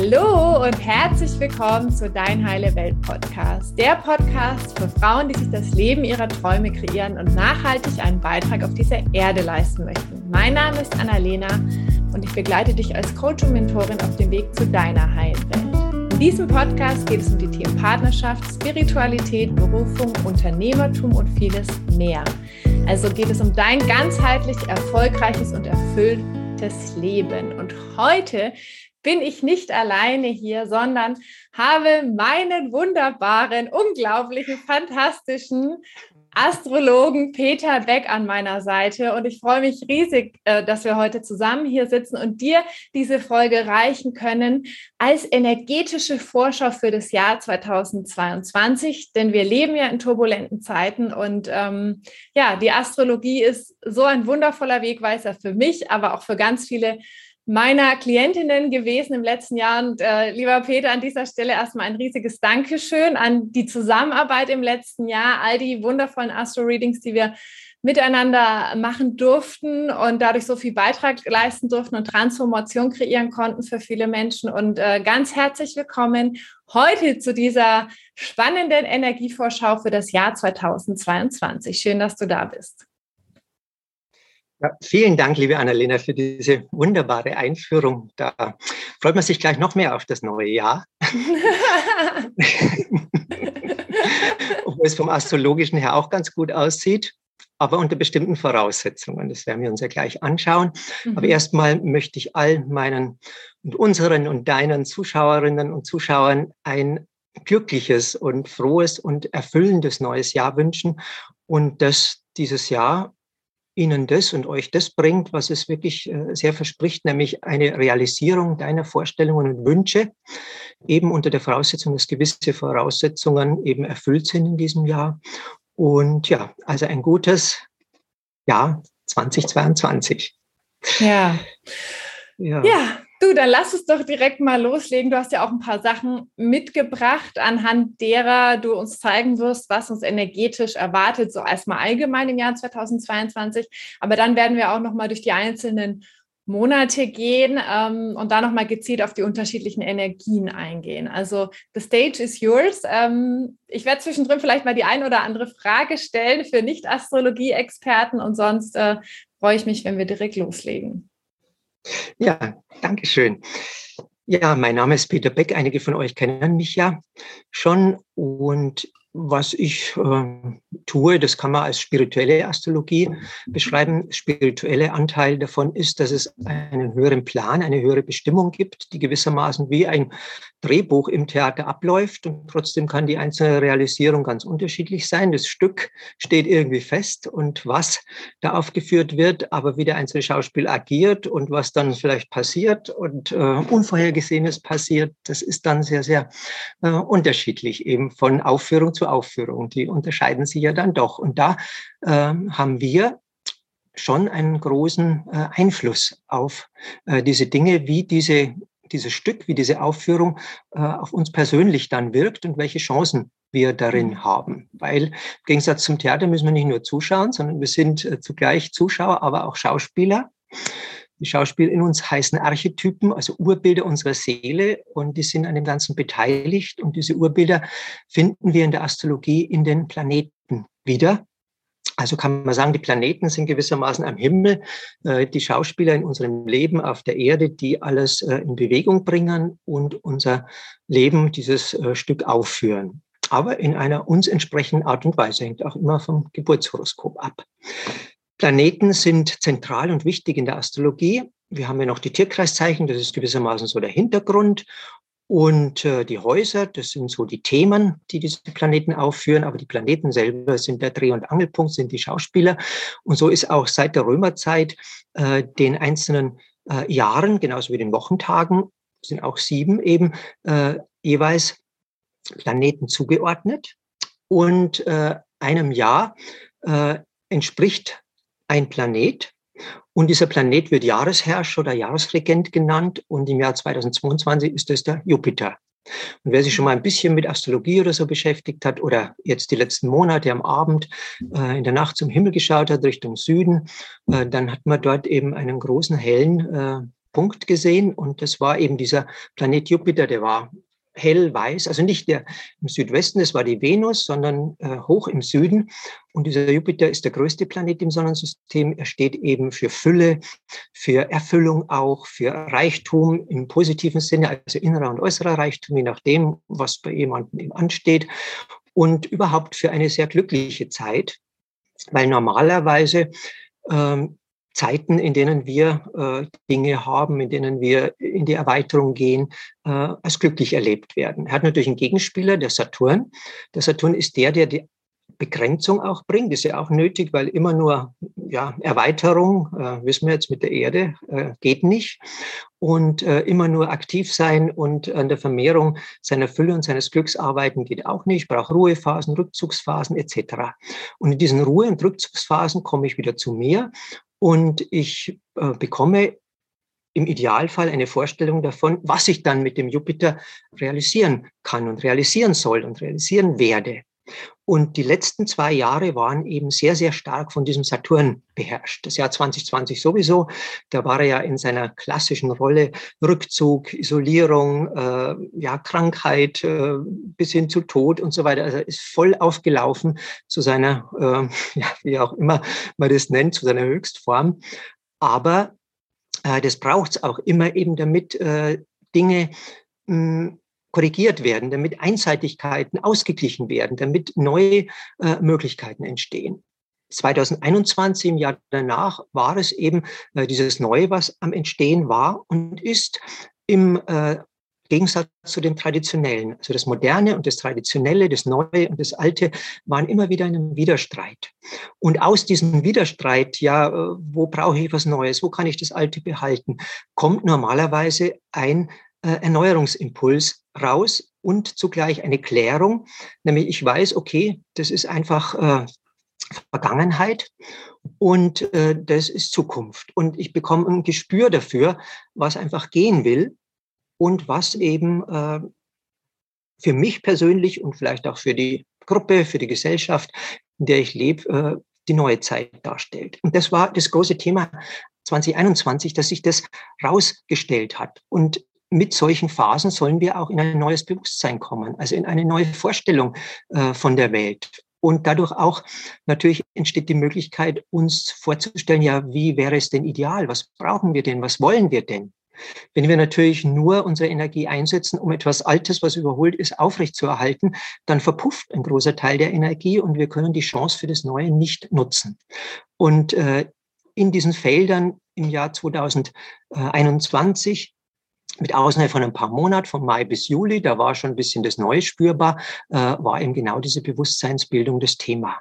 Hallo und herzlich willkommen zu Dein Heile Welt Podcast. Der Podcast für Frauen, die sich das Leben ihrer Träume kreieren und nachhaltig einen Beitrag auf dieser Erde leisten möchten. Mein Name ist Annalena und ich begleite dich als Coach und Mentorin auf dem Weg zu deiner heilen Welt. In diesem Podcast geht es um die Themen Partnerschaft, Spiritualität, Berufung, Unternehmertum und vieles mehr. Also geht es um dein ganzheitlich erfolgreiches und erfülltes Leben. Und heute bin ich nicht alleine hier, sondern habe meinen wunderbaren, unglaublichen, fantastischen Astrologen Peter Beck an meiner Seite. Und ich freue mich riesig, äh, dass wir heute zusammen hier sitzen und dir diese Folge reichen können als energetische Vorschau für das Jahr 2022, denn wir leben ja in turbulenten Zeiten und ähm, ja, die Astrologie ist so ein wundervoller Wegweiser für mich, aber auch für ganz viele meiner Klientinnen gewesen im letzten Jahr. Und äh, lieber Peter, an dieser Stelle erstmal ein riesiges Dankeschön an die Zusammenarbeit im letzten Jahr, all die wundervollen Astro-Readings, die wir miteinander machen durften und dadurch so viel Beitrag leisten durften und Transformation kreieren konnten für viele Menschen. Und äh, ganz herzlich willkommen heute zu dieser spannenden Energievorschau für das Jahr 2022. Schön, dass du da bist. Ja, vielen Dank, liebe Annalena, für diese wunderbare Einführung. Da freut man sich gleich noch mehr auf das neue Jahr. Obwohl es vom Astrologischen her auch ganz gut aussieht, aber unter bestimmten Voraussetzungen. Das werden wir uns ja gleich anschauen. Mhm. Aber erstmal möchte ich all meinen und unseren und deinen Zuschauerinnen und Zuschauern ein glückliches und frohes und erfüllendes neues Jahr wünschen und dass dieses Jahr Ihnen das und euch das bringt, was es wirklich äh, sehr verspricht, nämlich eine Realisierung deiner Vorstellungen und Wünsche, eben unter der Voraussetzung, dass gewisse Voraussetzungen eben erfüllt sind in diesem Jahr. Und ja, also ein gutes Jahr 2022. Ja. Ja. ja. Du, dann lass uns doch direkt mal loslegen. Du hast ja auch ein paar Sachen mitgebracht, anhand derer du uns zeigen wirst, was uns energetisch erwartet, so erstmal allgemein im Jahr 2022. Aber dann werden wir auch noch mal durch die einzelnen Monate gehen ähm, und da noch mal gezielt auf die unterschiedlichen Energien eingehen. Also the stage is yours. Ähm, ich werde zwischendrin vielleicht mal die ein oder andere Frage stellen für Nicht-Astrologie-Experten und sonst äh, freue ich mich, wenn wir direkt loslegen. Ja, danke schön. Ja, mein Name ist Peter Beck. Einige von euch kennen mich ja schon. Und was ich äh, tue, das kann man als spirituelle Astrologie beschreiben. Spirituelle Anteil davon ist, dass es einen höheren Plan, eine höhere Bestimmung gibt, die gewissermaßen wie ein Drehbuch im Theater abläuft. Und trotzdem kann die einzelne Realisierung ganz unterschiedlich sein. Das Stück steht irgendwie fest und was da aufgeführt wird, aber wie der einzelne Schauspiel agiert und was dann vielleicht passiert und äh, Unvorhergesehenes passiert, das ist dann sehr, sehr äh, unterschiedlich eben von Aufführung zu Aufführung. Die unterscheiden sich ja dann doch. Und da äh, haben wir schon einen großen äh, Einfluss auf äh, diese Dinge, wie diese, dieses Stück, wie diese Aufführung äh, auf uns persönlich dann wirkt und welche Chancen wir darin mhm. haben. Weil im Gegensatz zum Theater müssen wir nicht nur zuschauen, sondern wir sind äh, zugleich Zuschauer, aber auch Schauspieler. Die Schauspieler in uns heißen Archetypen, also Urbilder unserer Seele und die sind an dem Ganzen beteiligt. Und diese Urbilder finden wir in der Astrologie in den Planeten wieder. Also kann man sagen, die Planeten sind gewissermaßen am Himmel, äh, die Schauspieler in unserem Leben auf der Erde, die alles äh, in Bewegung bringen und unser Leben, dieses äh, Stück aufführen. Aber in einer uns entsprechenden Art und Weise, hängt auch immer vom Geburtshoroskop ab. Planeten sind zentral und wichtig in der Astrologie. Wir haben ja noch die Tierkreiszeichen, das ist gewissermaßen so der Hintergrund. Und äh, die Häuser, das sind so die Themen, die diese Planeten aufführen, aber die Planeten selber sind der Dreh- und Angelpunkt, sind die Schauspieler. Und so ist auch seit der Römerzeit äh, den einzelnen äh, Jahren, genauso wie den Wochentagen, sind auch sieben eben äh, jeweils Planeten zugeordnet. Und äh, einem Jahr äh, entspricht ein Planet. Und dieser Planet wird Jahresherrscher oder Jahresregent genannt. Und im Jahr 2022 ist es der Jupiter. Und wer sich schon mal ein bisschen mit Astrologie oder so beschäftigt hat oder jetzt die letzten Monate am Abend äh, in der Nacht zum Himmel geschaut hat, Richtung Süden, äh, dann hat man dort eben einen großen hellen äh, Punkt gesehen und das war eben dieser Planet Jupiter, der war hellweiß, also nicht der im Südwesten, das war die Venus, sondern äh, hoch im Süden. Und dieser Jupiter ist der größte Planet im Sonnensystem. Er steht eben für Fülle, für Erfüllung auch, für Reichtum im positiven Sinne, also innerer und äußerer Reichtum, je nachdem, was bei jemandem eben ansteht. Und überhaupt für eine sehr glückliche Zeit, weil normalerweise ähm, Zeiten, in denen wir äh, Dinge haben, in denen wir in die Erweiterung gehen, äh, als glücklich erlebt werden. Er hat natürlich einen Gegenspieler, der Saturn. Der Saturn ist der, der die Begrenzung auch bringt. Ist ja auch nötig, weil immer nur ja, Erweiterung, äh, wissen wir jetzt mit der Erde, äh, geht nicht. Und äh, immer nur aktiv sein und an der Vermehrung seiner Fülle und seines Glücks arbeiten geht auch nicht. Ich brauche Ruhephasen, Rückzugsphasen etc. Und in diesen Ruhe- und Rückzugsphasen komme ich wieder zu mir und ich äh, bekomme im Idealfall eine Vorstellung davon, was ich dann mit dem Jupiter realisieren kann und realisieren soll und realisieren werde. Und die letzten zwei Jahre waren eben sehr, sehr stark von diesem Saturn beherrscht. Das Jahr 2020 sowieso, da war er ja in seiner klassischen Rolle Rückzug, Isolierung, äh, ja, Krankheit äh, bis hin zu Tod und so weiter. Also ist voll aufgelaufen zu seiner, äh, ja, wie auch immer man das nennt, zu seiner Höchstform. Aber äh, das braucht es auch immer eben, damit äh, Dinge mh, hm, korrigiert werden, damit Einseitigkeiten ausgeglichen werden, damit neue äh, Möglichkeiten entstehen. 2021, im Jahr danach, war es eben äh, dieses Neue, was am Entstehen war und ist im äh, Gegensatz zu dem Traditionellen. Also das Moderne und das Traditionelle, das Neue und das Alte waren immer wieder in einem Widerstreit. Und aus diesem Widerstreit, ja, äh, wo brauche ich was Neues, wo kann ich das Alte behalten, kommt normalerweise ein Erneuerungsimpuls raus und zugleich eine Klärung, nämlich ich weiß, okay, das ist einfach äh, Vergangenheit und äh, das ist Zukunft. Und ich bekomme ein Gespür dafür, was einfach gehen will und was eben äh, für mich persönlich und vielleicht auch für die Gruppe, für die Gesellschaft, in der ich lebe, äh, die neue Zeit darstellt. Und das war das große Thema 2021, dass sich das rausgestellt hat. Und mit solchen Phasen sollen wir auch in ein neues Bewusstsein kommen, also in eine neue Vorstellung äh, von der Welt. Und dadurch auch natürlich entsteht die Möglichkeit, uns vorzustellen, ja, wie wäre es denn ideal? Was brauchen wir denn? Was wollen wir denn? Wenn wir natürlich nur unsere Energie einsetzen, um etwas Altes, was überholt ist, aufrechtzuerhalten, dann verpufft ein großer Teil der Energie und wir können die Chance für das Neue nicht nutzen. Und äh, in diesen Feldern im Jahr 2021 mit Ausnahme von ein paar Monaten, von Mai bis Juli, da war schon ein bisschen das Neue spürbar, äh, war eben genau diese Bewusstseinsbildung das Thema.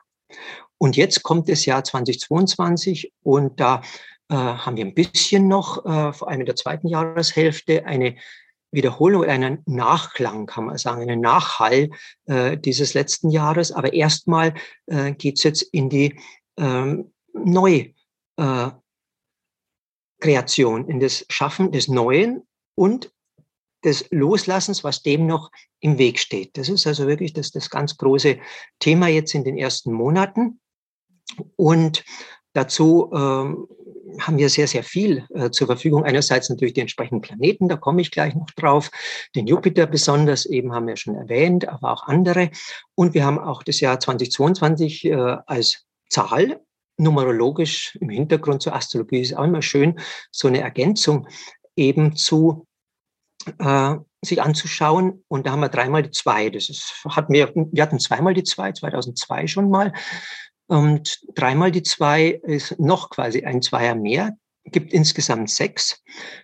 Und jetzt kommt das Jahr 2022 und da äh, haben wir ein bisschen noch, äh, vor allem in der zweiten Jahreshälfte, eine Wiederholung, einen Nachklang, kann man sagen, einen Nachhall äh, dieses letzten Jahres. Aber erstmal äh, geht es jetzt in die ähm, Neu. Äh, in das Schaffen des Neuen und des Loslassens, was dem noch im Weg steht. Das ist also wirklich das, das ganz große Thema jetzt in den ersten Monaten. Und dazu ähm, haben wir sehr, sehr viel äh, zur Verfügung. Einerseits natürlich die entsprechenden Planeten, da komme ich gleich noch drauf. Den Jupiter besonders, eben haben wir schon erwähnt, aber auch andere. Und wir haben auch das Jahr 2022 äh, als Zahl numerologisch im Hintergrund zur Astrologie ist auch immer schön, so eine Ergänzung eben zu äh, sich anzuschauen. Und da haben wir dreimal die zwei. Das ist, hat mir, wir hatten zweimal die zwei, 2002 schon mal. Und dreimal die zwei ist noch quasi ein Zweier mehr, gibt insgesamt sechs.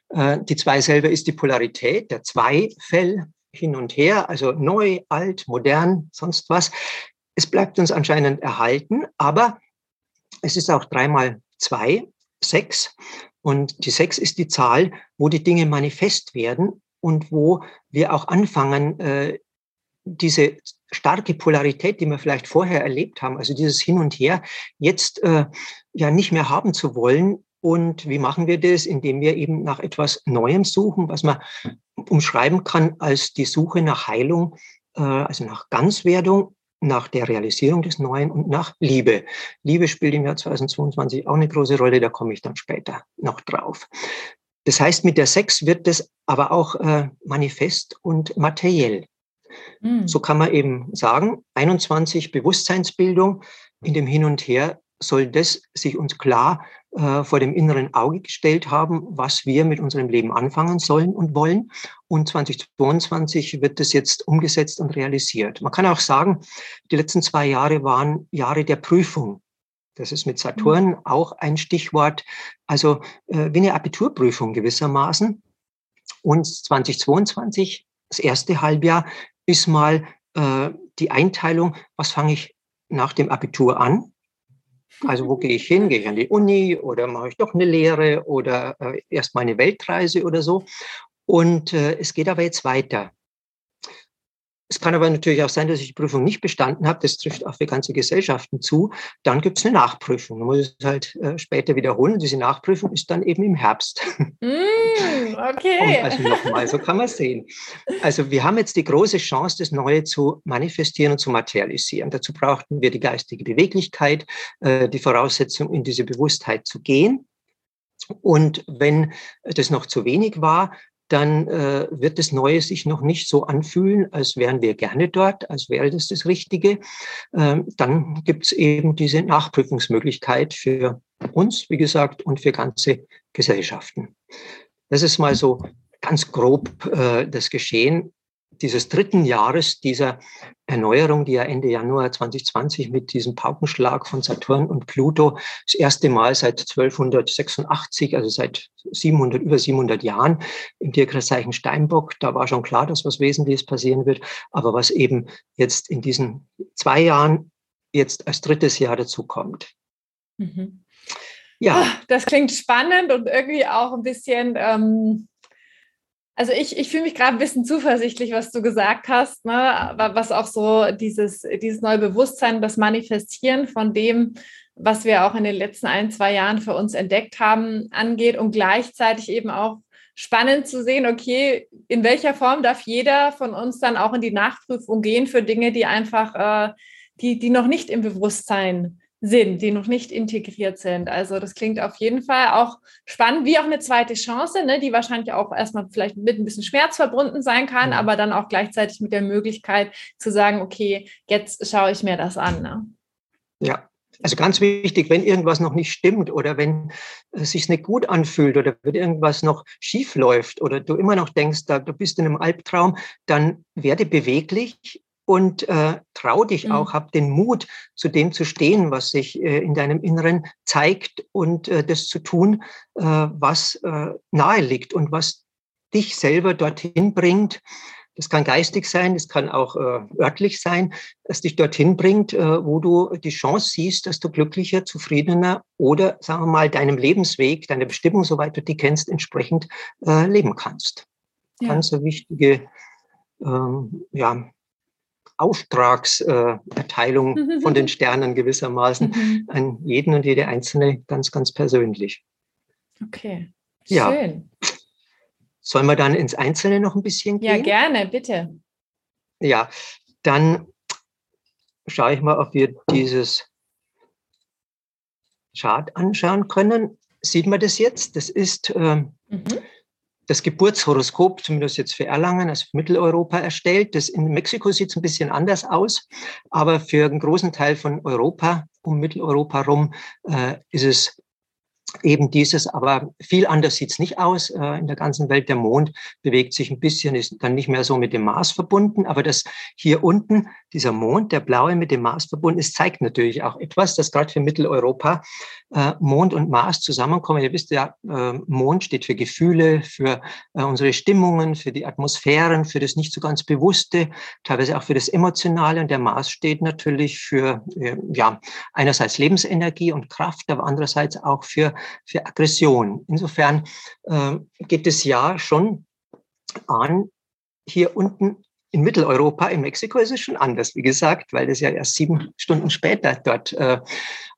Äh, die zwei selber ist die Polarität, der Zweifell hin und her, also neu, alt, modern, sonst was. Es bleibt uns anscheinend erhalten, aber es ist auch dreimal zwei, sechs. Und die sechs ist die Zahl, wo die Dinge manifest werden und wo wir auch anfangen, äh, diese starke Polarität, die wir vielleicht vorher erlebt haben, also dieses Hin und Her, jetzt äh, ja nicht mehr haben zu wollen. Und wie machen wir das? Indem wir eben nach etwas Neuem suchen, was man umschreiben kann als die Suche nach Heilung, äh, also nach Ganzwerdung, nach der Realisierung des Neuen und nach Liebe. Liebe spielt im Jahr 2022 auch eine große Rolle, da komme ich dann später noch drauf. Das heißt, mit der Sex wird es aber auch äh, manifest und materiell. Mhm. So kann man eben sagen, 21 Bewusstseinsbildung in dem Hin und Her soll das sich uns klar äh, vor dem inneren Auge gestellt haben, was wir mit unserem Leben anfangen sollen und wollen. Und 2022 wird das jetzt umgesetzt und realisiert. Man kann auch sagen, die letzten zwei Jahre waren Jahre der Prüfung. Das ist mit Saturn mhm. auch ein Stichwort. Also äh, wie eine Abiturprüfung gewissermaßen. Und 2022, das erste Halbjahr, ist mal äh, die Einteilung, was fange ich nach dem Abitur an? Also wo gehe ich hin? Gehe ich an die Uni oder mache ich doch eine Lehre oder äh, erst mal eine Weltreise oder so? Und äh, es geht aber jetzt weiter. Es kann aber natürlich auch sein, dass ich die Prüfung nicht bestanden habe. Das trifft auch für ganze Gesellschaften zu. Dann gibt es eine Nachprüfung. Man muss es halt äh, später wiederholen. Und diese Nachprüfung ist dann eben im Herbst. Mm, okay. Und also nochmal, so kann man sehen. Also wir haben jetzt die große Chance, das Neue zu manifestieren und zu materialisieren. Dazu brauchten wir die geistige Beweglichkeit, äh, die Voraussetzung, in diese Bewusstheit zu gehen. Und wenn das noch zu wenig war, dann äh, wird das Neue sich noch nicht so anfühlen, als wären wir gerne dort, als wäre das das Richtige. Ähm, dann gibt es eben diese Nachprüfungsmöglichkeit für uns, wie gesagt, und für ganze Gesellschaften. Das ist mal so ganz grob äh, das Geschehen dieses dritten Jahres dieser Erneuerung, die ja Ende Januar 2020 mit diesem Paukenschlag von Saturn und Pluto das erste Mal seit 1286, also seit 700, über 700 Jahren im Tierkreiszeichen Steinbock, da war schon klar, dass was Wesentliches passieren wird. Aber was eben jetzt in diesen zwei Jahren jetzt als drittes Jahr dazu kommt. Mhm. Ja. Das klingt spannend und irgendwie auch ein bisschen ähm also ich, ich fühle mich gerade ein bisschen zuversichtlich, was du gesagt hast, ne? was auch so dieses, dieses neue Bewusstsein, das Manifestieren von dem, was wir auch in den letzten ein, zwei Jahren für uns entdeckt haben, angeht und gleichzeitig eben auch spannend zu sehen, okay, in welcher Form darf jeder von uns dann auch in die Nachprüfung gehen für Dinge, die einfach, äh, die, die noch nicht im Bewusstsein sind, die noch nicht integriert sind. Also das klingt auf jeden Fall auch spannend, wie auch eine zweite Chance, ne, die wahrscheinlich auch erstmal vielleicht mit ein bisschen Schmerz verbunden sein kann, ja. aber dann auch gleichzeitig mit der Möglichkeit zu sagen, okay, jetzt schaue ich mir das an. Ne? Ja, also ganz wichtig, wenn irgendwas noch nicht stimmt oder wenn es sich nicht gut anfühlt oder wenn irgendwas noch schief läuft oder du immer noch denkst, da, du bist in einem Albtraum, dann werde beweglich und äh, trau dich mhm. auch, hab den Mut, zu dem zu stehen, was sich äh, in deinem Inneren zeigt und äh, das zu tun, äh, was äh, nahe liegt und was dich selber dorthin bringt. Das kann geistig sein, das kann auch äh, örtlich sein, dass dich dorthin bringt, äh, wo du die Chance siehst, dass du glücklicher, zufriedener oder, sagen wir mal, deinem Lebensweg, deiner Bestimmung, soweit du die kennst, entsprechend äh, leben kannst. Ja. Ganz eine wichtige ähm, ja, Auftragserteilung äh, von den Sternen gewissermaßen mhm. an jeden und jede Einzelne ganz, ganz persönlich. Okay. Ja. Schön. Sollen wir dann ins Einzelne noch ein bisschen gehen? Ja, gerne, bitte. Ja, dann schaue ich mal, ob wir dieses Chart anschauen können. Sieht man das jetzt? Das ist äh, mhm das Geburtshoroskop, zumindest jetzt für Erlangen, also für Mitteleuropa erstellt. Das in Mexiko sieht es ein bisschen anders aus, aber für einen großen Teil von Europa, um Mitteleuropa rum, äh, ist es eben dieses, aber viel anders sieht's nicht aus. Äh, in der ganzen Welt der Mond bewegt sich ein bisschen, ist dann nicht mehr so mit dem Mars verbunden, aber das hier unten, dieser Mond, der blaue mit dem Mars verbunden ist, zeigt natürlich auch etwas, dass gerade für Mitteleuropa äh, Mond und Mars zusammenkommen. Ihr wisst ja, äh, Mond steht für Gefühle, für unsere Stimmungen, für die Atmosphären, für das nicht so ganz Bewusste, teilweise auch für das Emotionale und der Mars steht natürlich für, ja, einerseits Lebensenergie und Kraft, aber andererseits auch für für Aggression. Insofern äh, geht es ja schon an, hier unten in Mitteleuropa, in Mexiko ist es schon anders, wie gesagt, weil das ja erst sieben Stunden später dort äh,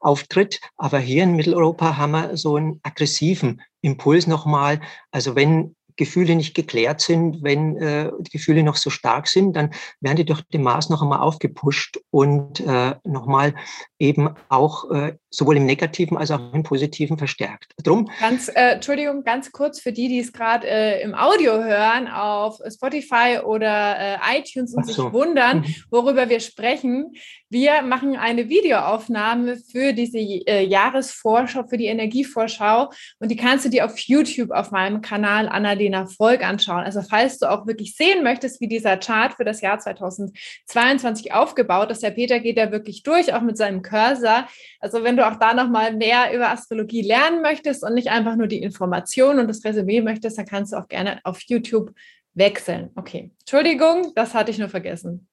auftritt. Aber hier in Mitteleuropa haben wir so einen aggressiven Impuls nochmal. Also wenn Gefühle nicht geklärt sind, wenn äh, Gefühle noch so stark sind, dann werden die durch den Mars noch einmal aufgepusht und äh, nochmal eben auch äh, sowohl im Negativen als auch im Positiven verstärkt. Drum. Ganz, äh, Entschuldigung, ganz kurz für die, die es gerade äh, im Audio hören, auf Spotify oder äh, iTunes und so. sich wundern, mhm. worüber wir sprechen. Wir machen eine Videoaufnahme für diese äh, Jahresvorschau, für die Energievorschau und die kannst du dir auf YouTube auf meinem Kanal Annalena Volk anschauen. Also falls du auch wirklich sehen möchtest, wie dieser Chart für das Jahr 2022 aufgebaut ist, der Peter geht da wirklich durch, auch mit seinem Cursor. Also wenn du auch da nochmal mehr über Astrologie lernen möchtest und nicht einfach nur die Informationen und das Resümee möchtest, dann kannst du auch gerne auf YouTube wechseln. Okay, Entschuldigung, das hatte ich nur vergessen.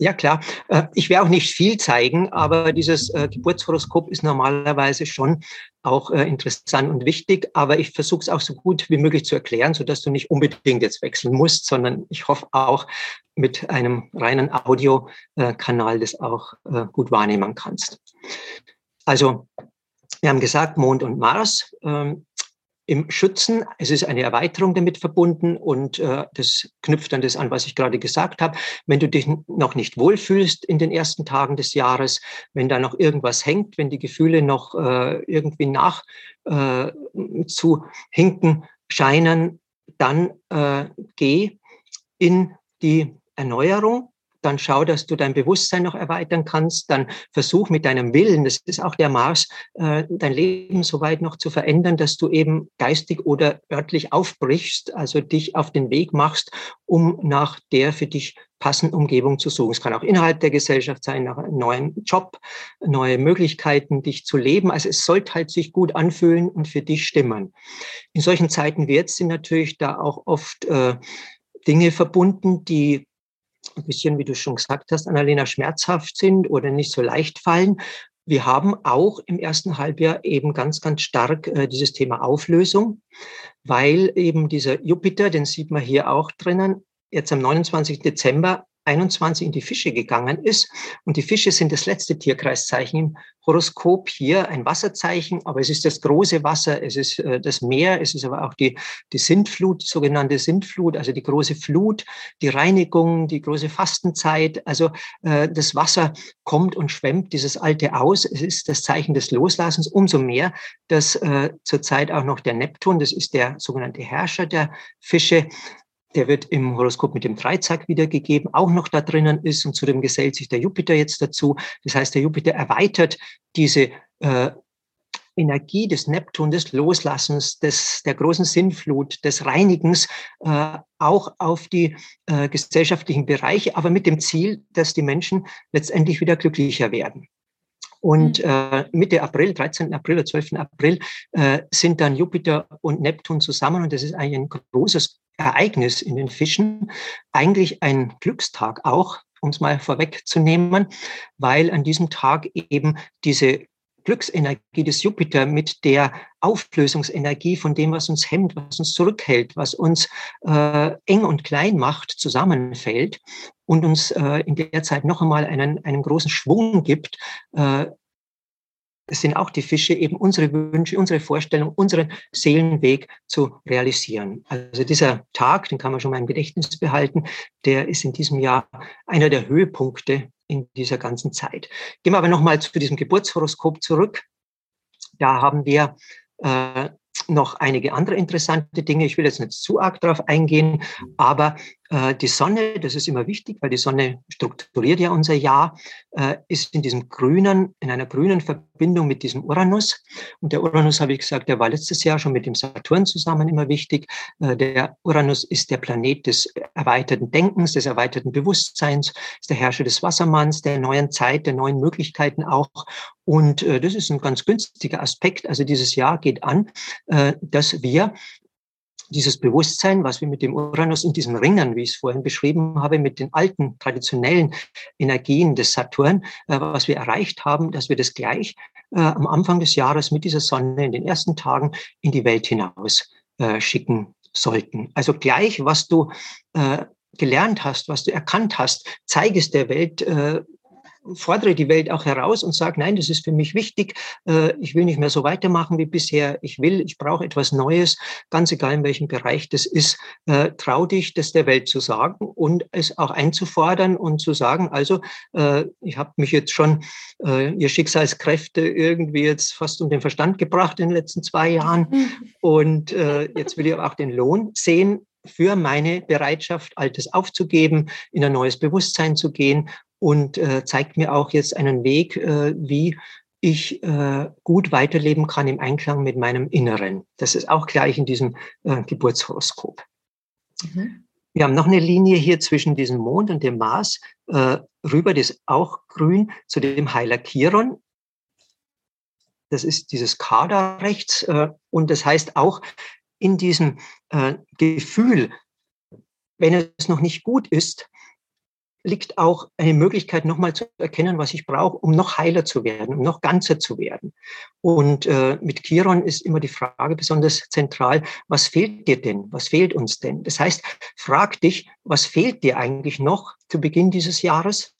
Ja, klar. Äh, ich werde auch nicht viel zeigen, aber dieses äh, Geburtshoroskop ist normalerweise schon auch äh, interessant und wichtig. Aber ich versuche es auch so gut wie möglich zu erklären, sodass du nicht unbedingt jetzt wechseln musst, sondern ich hoffe auch mit einem reinen Audiokanal das auch gut wahrnehmen kannst. Also, wir haben gesagt, Mond und Mars. Ähm, im Schützen. Es ist eine Erweiterung damit verbunden und äh, das knüpft an das an, was ich gerade gesagt habe. Wenn du dich noch nicht wohlfühlst in den ersten Tagen des Jahres, wenn da noch irgendwas hängt, wenn die Gefühle noch äh, irgendwie nach äh, zu hinken scheinen, dann äh, geh in die Erneuerung dann schau, dass du dein Bewusstsein noch erweitern kannst, dann versuch mit deinem Willen, das ist auch der Mars, äh, dein Leben so weit noch zu verändern, dass du eben geistig oder örtlich aufbrichst, also dich auf den Weg machst, um nach der für dich passenden Umgebung zu suchen. Es kann auch innerhalb der Gesellschaft sein, nach einem neuen Job, neue Möglichkeiten, dich zu leben. Also es sollte halt sich gut anfühlen und für dich stimmen. In solchen Zeiten wie jetzt sind natürlich da auch oft äh, Dinge verbunden, die ein bisschen, wie du schon gesagt hast, Annalena, schmerzhaft sind oder nicht so leicht fallen. Wir haben auch im ersten Halbjahr eben ganz, ganz stark äh, dieses Thema Auflösung, weil eben dieser Jupiter, den sieht man hier auch drinnen, jetzt am 29. Dezember 21 in die Fische gegangen ist. Und die Fische sind das letzte Tierkreiszeichen im Horoskop hier, ein Wasserzeichen, aber es ist das große Wasser, es ist äh, das Meer, es ist aber auch die, die Sintflut, die sogenannte Sintflut, also die große Flut, die Reinigung, die große Fastenzeit. Also äh, das Wasser kommt und schwemmt dieses Alte aus. Es ist das Zeichen des Loslassens, umso mehr, dass äh, zurzeit auch noch der Neptun, das ist der sogenannte Herrscher der Fische, der wird im Horoskop mit dem Dreizack wiedergegeben, auch noch da drinnen ist und zudem gesellt sich der Jupiter jetzt dazu. Das heißt, der Jupiter erweitert diese äh, Energie des Neptun, des Loslassens, des, der großen Sinnflut, des Reinigens äh, auch auf die äh, gesellschaftlichen Bereiche, aber mit dem Ziel, dass die Menschen letztendlich wieder glücklicher werden. Und mhm. äh, Mitte April, 13. April oder 12. April, äh, sind dann Jupiter und Neptun zusammen und das ist eigentlich ein großes Ereignis in den Fischen, eigentlich ein Glückstag auch, um es mal vorwegzunehmen, weil an diesem Tag eben diese Glücksenergie des Jupiter mit der Auflösungsenergie von dem, was uns hemmt, was uns zurückhält, was uns äh, eng und klein macht, zusammenfällt und uns äh, in der Zeit noch einmal einen, einen großen Schwung gibt, äh, sind auch die Fische, eben unsere Wünsche, unsere Vorstellung, unseren Seelenweg zu realisieren. Also dieser Tag, den kann man schon mal im Gedächtnis behalten, der ist in diesem Jahr einer der Höhepunkte in dieser ganzen Zeit. Gehen wir aber nochmal zu diesem Geburtshoroskop zurück. Da haben wir äh, noch einige andere interessante Dinge. Ich will jetzt nicht zu arg darauf eingehen, aber die Sonne, das ist immer wichtig, weil die Sonne strukturiert ja unser Jahr, äh, ist in diesem grünen, in einer grünen Verbindung mit diesem Uranus. Und der Uranus, habe ich gesagt, der war letztes Jahr schon mit dem Saturn zusammen immer wichtig. Äh, der Uranus ist der Planet des erweiterten Denkens, des erweiterten Bewusstseins, ist der Herrscher des Wassermanns, der neuen Zeit, der neuen Möglichkeiten auch. Und das ist ein ganz günstiger Aspekt. Also dieses Jahr geht an, dass wir dieses Bewusstsein, was wir mit dem Uranus in diesen Ringen, wie ich es vorhin beschrieben habe, mit den alten traditionellen Energien des Saturn, äh, was wir erreicht haben, dass wir das gleich äh, am Anfang des Jahres mit dieser Sonne in den ersten Tagen in die Welt hinaus äh, schicken sollten. Also gleich, was du äh, gelernt hast, was du erkannt hast, zeige es der Welt, äh, fordere die Welt auch heraus und sage, nein, das ist für mich wichtig. Äh, ich will nicht mehr so weitermachen wie bisher. Ich will, ich brauche etwas Neues, ganz egal in welchem Bereich das ist. Äh, trau dich, das der Welt zu sagen und es auch einzufordern und zu sagen, also äh, ich habe mich jetzt schon, ihr Schicksalskräfte irgendwie jetzt fast um den Verstand gebracht in den letzten zwei Jahren. Und jetzt will ich auch den Lohn sehen für meine Bereitschaft, Altes aufzugeben, in ein neues Bewusstsein zu gehen und äh, zeigt mir auch jetzt einen Weg, äh, wie ich äh, gut weiterleben kann im Einklang mit meinem Inneren. Das ist auch gleich in diesem äh, Geburtshoroskop. Mhm. Wir haben noch eine Linie hier zwischen diesem Mond und dem Mars äh, rüber, das ist auch grün, zu dem Heiler Chiron. Das ist dieses Kader rechts. Äh, und das heißt auch in diesem äh, Gefühl, wenn es noch nicht gut ist, liegt auch eine Möglichkeit, nochmal zu erkennen, was ich brauche, um noch heiler zu werden, um noch ganzer zu werden. Und äh, mit Chiron ist immer die Frage besonders zentral, was fehlt dir denn? Was fehlt uns denn? Das heißt, frag dich, was fehlt dir eigentlich noch zu Beginn dieses Jahres?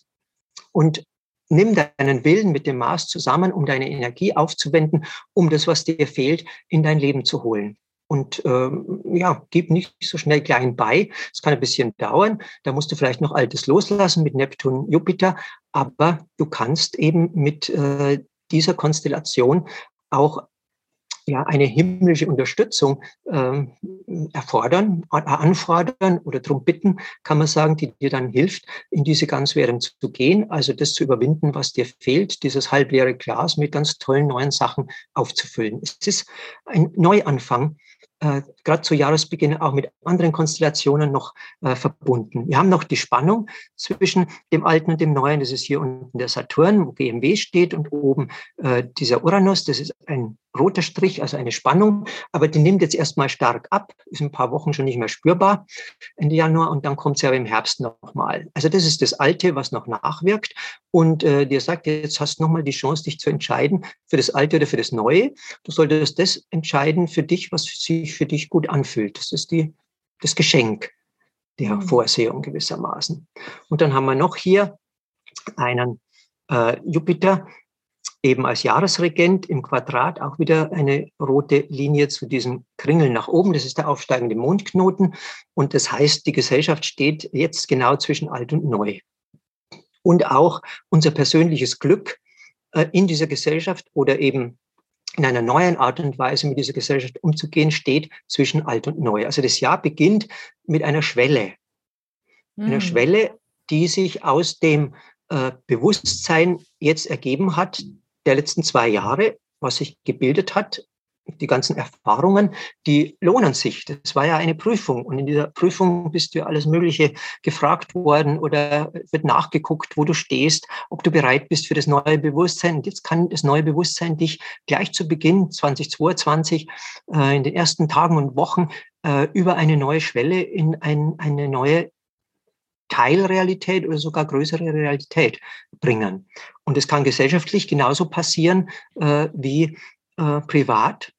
Und nimm deinen Willen mit dem Mars zusammen, um deine Energie aufzuwenden, um das, was dir fehlt, in dein Leben zu holen und ähm, ja, gib nicht so schnell klein bei. Es kann ein bisschen dauern. Da musst du vielleicht noch Altes loslassen mit Neptun, Jupiter, aber du kannst eben mit äh, dieser Konstellation auch ja, eine himmlische Unterstützung äh, erfordern, anfordern oder darum bitten, kann man sagen, die dir dann hilft, in diese Ganzwährung zu gehen, also das zu überwinden, was dir fehlt, dieses halbleere Glas mit ganz tollen neuen Sachen aufzufüllen. Es ist ein Neuanfang, äh, gerade zu Jahresbeginn auch mit anderen Konstellationen noch äh, verbunden. Wir haben noch die Spannung zwischen dem Alten und dem Neuen. Das ist hier unten der Saturn, wo GMW steht und oben äh, dieser Uranus. Das ist ein roter Strich, also eine Spannung, aber die nimmt jetzt erstmal stark ab, ist ein paar Wochen schon nicht mehr spürbar Ende Januar und dann kommt sie aber im Herbst nochmal. Also das ist das Alte, was noch nachwirkt und äh, dir sagt, jetzt hast du nochmal die Chance, dich zu entscheiden für das Alte oder für das Neue. Du solltest das entscheiden für dich, was sich für dich gut anfühlt. Das ist die, das Geschenk der mhm. Vorsehung gewissermaßen. Und dann haben wir noch hier einen äh, Jupiter, eben als Jahresregent im Quadrat auch wieder eine rote Linie zu diesem Kringel nach oben. Das ist der aufsteigende Mondknoten. Und das heißt, die Gesellschaft steht jetzt genau zwischen alt und neu. Und auch unser persönliches Glück äh, in dieser Gesellschaft oder eben in einer neuen Art und Weise mit dieser Gesellschaft umzugehen, steht zwischen alt und neu. Also das Jahr beginnt mit einer Schwelle. Mhm. Einer hm. Schwelle, die sich aus dem äh, Bewusstsein jetzt ergeben hat, der letzten zwei Jahre, was sich gebildet hat, die ganzen Erfahrungen, die lohnen sich. Das war ja eine Prüfung. Und in dieser Prüfung bist du alles Mögliche gefragt worden oder wird nachgeguckt, wo du stehst, ob du bereit bist für das neue Bewusstsein. Und jetzt kann das neue Bewusstsein dich gleich zu Beginn 2022 äh, in den ersten Tagen und Wochen äh, über eine neue Schwelle in ein, eine neue Teilrealität oder sogar größere Realität bringen. Und es kann gesellschaftlich genauso passieren äh, wie äh, privat.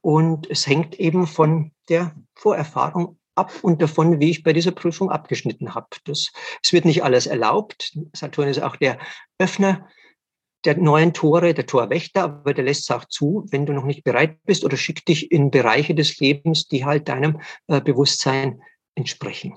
Und es hängt eben von der Vorerfahrung ab und davon, wie ich bei dieser Prüfung abgeschnitten habe. Das, es wird nicht alles erlaubt. Saturn ist auch der Öffner der neuen Tore, der Torwächter, aber der lässt es auch zu, wenn du noch nicht bereit bist oder schickt dich in Bereiche des Lebens, die halt deinem äh, Bewusstsein entsprechen.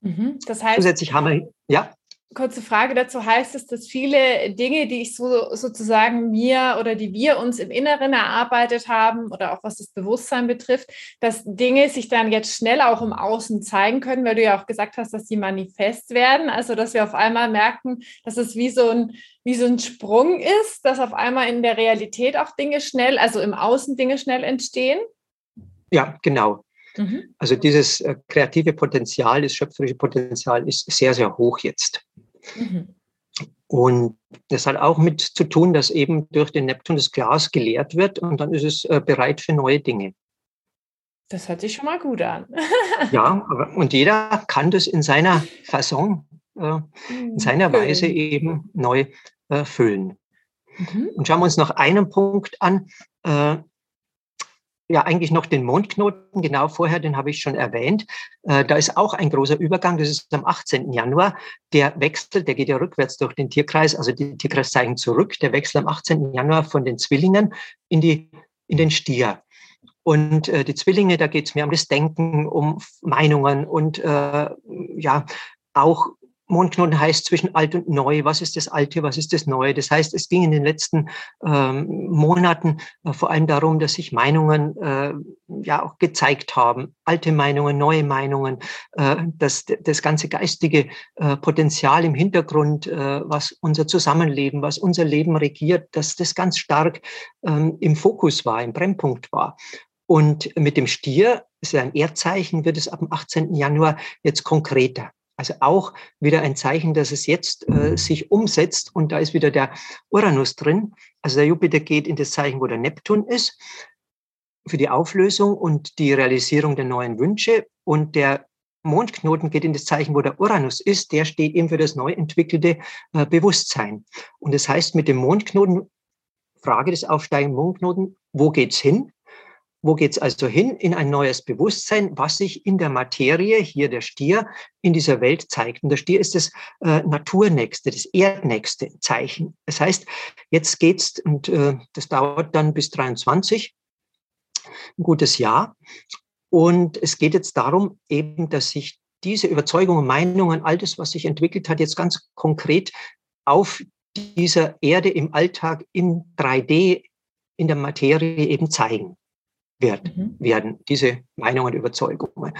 Mhm. Das heißt, zusätzlich haben wir, ja. Kurze Frage dazu heißt es, dass viele Dinge, die ich so sozusagen mir oder die wir uns im Inneren erarbeitet haben oder auch was das Bewusstsein betrifft, dass Dinge sich dann jetzt schnell auch im Außen zeigen können, weil du ja auch gesagt hast, dass sie manifest werden. Also dass wir auf einmal merken, dass es wie so ein wie so ein Sprung ist, dass auf einmal in der Realität auch Dinge schnell, also im Außen Dinge schnell entstehen. Ja, genau. Mhm. Also dieses äh, kreative Potenzial, das schöpferische Potenzial ist sehr, sehr hoch jetzt. Mhm. Und das hat auch mit zu tun, dass eben durch den Neptun das Glas geleert wird und dann ist es äh, bereit für neue Dinge. Das hört sich schon mal gut an. ja, aber, und jeder kann das in seiner Fasson, äh, in mhm. seiner Füllen. Weise eben neu füllen. Mhm. Und schauen wir uns noch einen Punkt an. Ja eigentlich noch den Mondknoten, genau vorher, den habe ich schon erwähnt. Äh, da ist auch ein großer Übergang, das ist am 18. Januar. Der Wechsel, der geht ja rückwärts durch den Tierkreis, also die Tierkreiszeichen zurück. Der Wechsel am 18. Januar von den Zwillingen in, die, in den Stier. Und äh, die Zwillinge, da geht es mehr um das Denken, um Meinungen und äh, ja auch Mondknoten heißt zwischen alt und neu. Was ist das Alte? Was ist das Neue? Das heißt, es ging in den letzten ähm, Monaten äh, vor allem darum, dass sich Meinungen äh, ja auch gezeigt haben. Alte Meinungen, neue Meinungen, äh, dass das ganze geistige äh, Potenzial im Hintergrund, äh, was unser Zusammenleben, was unser Leben regiert, dass das ganz stark ähm, im Fokus war, im Brennpunkt war. Und mit dem Stier, ist ja ein Erdzeichen, wird es ab dem 18. Januar jetzt konkreter. Also auch wieder ein Zeichen, dass es jetzt äh, sich umsetzt und da ist wieder der Uranus drin. Also der Jupiter geht in das Zeichen, wo der Neptun ist, für die Auflösung und die Realisierung der neuen Wünsche und der Mondknoten geht in das Zeichen, wo der Uranus ist, der steht eben für das neu entwickelte äh, Bewusstsein. Und das heißt, mit dem Mondknoten, Frage des aufsteigenden Mondknoten, wo geht's hin? Wo geht es also hin? In ein neues Bewusstsein, was sich in der Materie, hier der Stier, in dieser Welt zeigt. Und der Stier ist das äh, naturnächste, das erdnächste Zeichen. Das heißt, jetzt geht's und äh, das dauert dann bis 23, ein gutes Jahr. Und es geht jetzt darum, eben, dass sich diese Überzeugungen, Meinungen, all das, was sich entwickelt hat, jetzt ganz konkret auf dieser Erde im Alltag in 3D in der Materie eben zeigen wird, mhm. werden, diese Meinungen, Überzeugungen.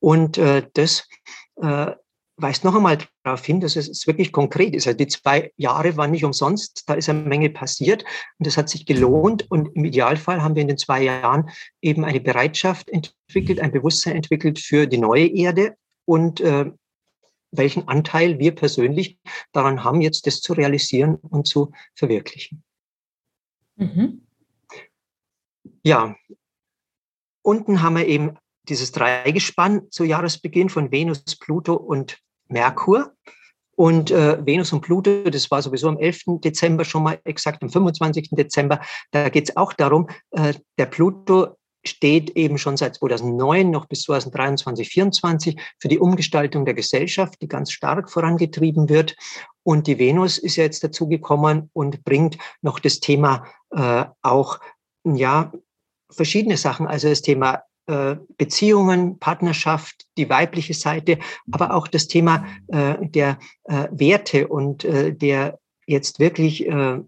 Und äh, das äh, weist noch einmal darauf hin, dass es wirklich konkret ist. Also die zwei Jahre waren nicht umsonst, da ist eine Menge passiert und das hat sich gelohnt. Und im Idealfall haben wir in den zwei Jahren eben eine Bereitschaft entwickelt, ein Bewusstsein entwickelt für die neue Erde und äh, welchen Anteil wir persönlich daran haben, jetzt das zu realisieren und zu verwirklichen. Mhm. Ja, Unten haben wir eben dieses Dreigespann zu Jahresbeginn von Venus, Pluto und Merkur. Und äh, Venus und Pluto, das war sowieso am 11. Dezember schon mal exakt, am 25. Dezember, da geht es auch darum, äh, der Pluto steht eben schon seit 2009 noch bis 2023, 2024 für die Umgestaltung der Gesellschaft, die ganz stark vorangetrieben wird. Und die Venus ist ja jetzt dazugekommen und bringt noch das Thema äh, auch ja verschiedene Sachen, also das Thema äh, Beziehungen, Partnerschaft, die weibliche Seite, aber auch das Thema äh, der äh, Werte und äh, der jetzt wirklich, äh,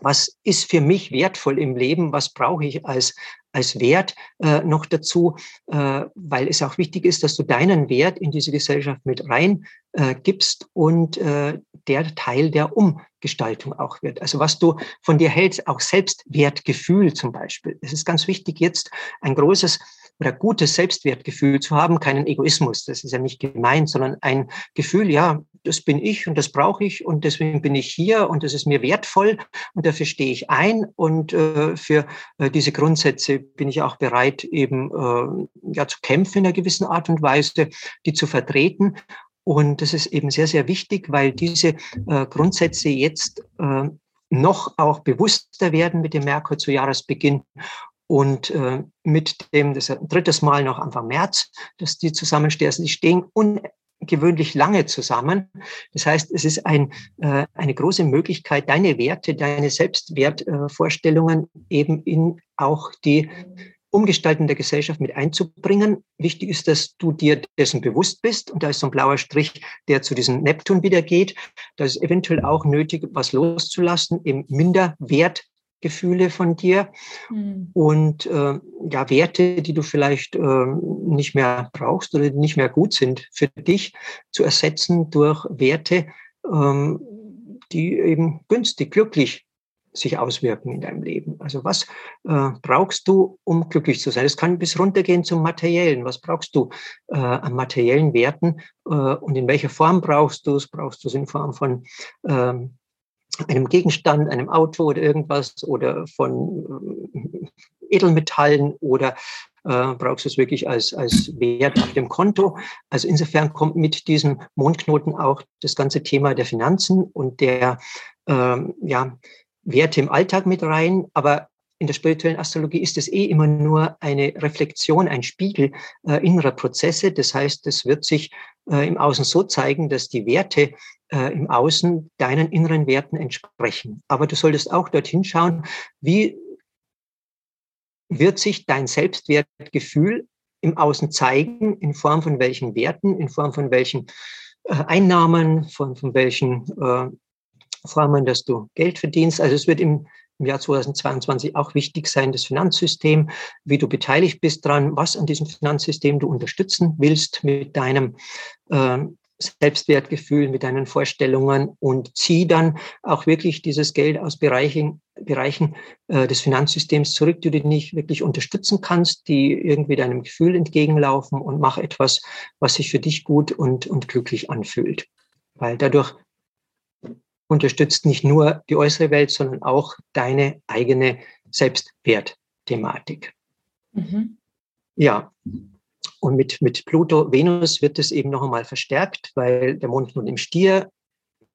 was ist für mich wertvoll im Leben, was brauche ich als, als Wert äh, noch dazu, äh, weil es auch wichtig ist, dass du deinen Wert in diese Gesellschaft mit rein äh, gibst und äh, der Teil der Umgestaltung auch wird. Also was du von dir hältst, auch Selbstwertgefühl zum Beispiel. Es ist ganz wichtig, jetzt ein großes oder gutes Selbstwertgefühl zu haben, keinen Egoismus, das ist ja nicht gemeint, sondern ein Gefühl, ja, das bin ich und das brauche ich und deswegen bin ich hier und das ist mir wertvoll und dafür stehe ich ein und äh, für äh, diese Grundsätze bin ich auch bereit, eben äh, ja zu kämpfen in einer gewissen Art und Weise, die zu vertreten. Und das ist eben sehr, sehr wichtig, weil diese äh, Grundsätze jetzt äh, noch auch bewusster werden mit dem Merkur zu Jahresbeginn und äh, mit dem, das ist ein drittes Mal noch Anfang März, dass die zusammenstehen. Also die stehen ungewöhnlich lange zusammen. Das heißt, es ist ein, äh, eine große Möglichkeit, deine Werte, deine Selbstwertvorstellungen äh, eben in auch die Umgestalten der Gesellschaft mit einzubringen. Wichtig ist, dass du dir dessen bewusst bist. Und da ist so ein blauer Strich, der zu diesem Neptun wieder geht. Da ist eventuell auch nötig, was loszulassen, im Minderwert Gefühle von dir mhm. und äh, ja, Werte, die du vielleicht äh, nicht mehr brauchst oder nicht mehr gut sind für dich, zu ersetzen durch Werte, ähm, die eben günstig, glücklich sich auswirken in deinem Leben. Also was äh, brauchst du, um glücklich zu sein? Es kann bis runtergehen zum Materiellen. Was brauchst du äh, an materiellen Werten äh, und in welcher Form brauchst du es? Brauchst du es in Form von ähm, einem Gegenstand, einem Auto oder irgendwas oder von äh, Edelmetallen oder äh, brauchst du es wirklich als, als Wert auf dem Konto. Also insofern kommt mit diesem Mondknoten auch das ganze Thema der Finanzen und der ähm, ja, Werte im Alltag mit rein. Aber in der spirituellen Astrologie ist es eh immer nur eine Reflexion, ein Spiegel äh, innerer Prozesse. Das heißt, es wird sich äh, im Außen so zeigen, dass die Werte äh, im Außen deinen inneren Werten entsprechen. Aber du solltest auch dorthin schauen, wie wird sich dein Selbstwertgefühl im Außen zeigen, in Form von welchen Werten, in Form von welchen äh, Einnahmen, von, von welchen äh, Formen, dass du Geld verdienst. Also es wird im im Jahr 2022 auch wichtig sein, das Finanzsystem, wie du beteiligt bist dran, was an diesem Finanzsystem du unterstützen willst mit deinem äh, Selbstwertgefühl, mit deinen Vorstellungen und zieh dann auch wirklich dieses Geld aus Bereichen, Bereichen äh, des Finanzsystems zurück, die du nicht wirklich unterstützen kannst, die irgendwie deinem Gefühl entgegenlaufen und mach etwas, was sich für dich gut und, und glücklich anfühlt. Weil dadurch unterstützt nicht nur die äußere Welt, sondern auch deine eigene Selbstwertthematik. Mhm. Ja, und mit, mit Pluto, Venus wird es eben noch einmal verstärkt, weil der Mond nun im Stier,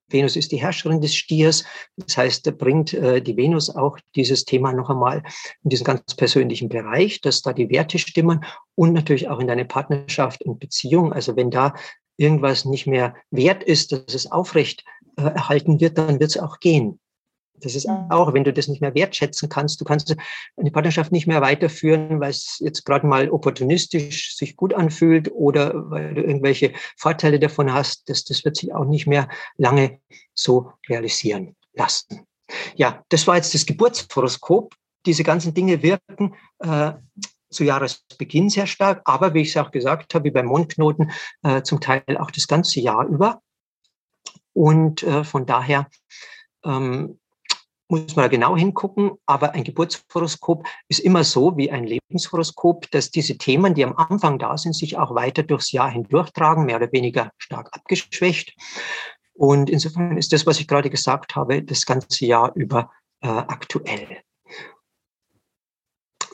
Venus ist die Herrscherin des Stiers. Das heißt, da bringt äh, die Venus auch dieses Thema noch einmal in diesen ganz persönlichen Bereich, dass da die Werte stimmen und natürlich auch in deine Partnerschaft und Beziehung. Also wenn da irgendwas nicht mehr wert ist, dass es aufrecht äh, erhalten wird, dann wird es auch gehen. Das ist auch, wenn du das nicht mehr wertschätzen kannst, du kannst eine Partnerschaft nicht mehr weiterführen, weil es jetzt gerade mal opportunistisch sich gut anfühlt oder weil du irgendwelche Vorteile davon hast, das, das wird sich auch nicht mehr lange so realisieren lassen. Ja, das war jetzt das Geburtshoroskop. Diese ganzen Dinge wirken äh, zu Jahresbeginn sehr stark, aber wie ich es auch gesagt habe, wie beim Mondknoten, äh, zum Teil auch das ganze Jahr über. Und äh, von daher ähm, muss man genau hingucken. Aber ein Geburtshoroskop ist immer so wie ein Lebenshoroskop, dass diese Themen, die am Anfang da sind, sich auch weiter durchs Jahr hindurchtragen, mehr oder weniger stark abgeschwächt. Und insofern ist das, was ich gerade gesagt habe, das ganze Jahr über äh, aktuell.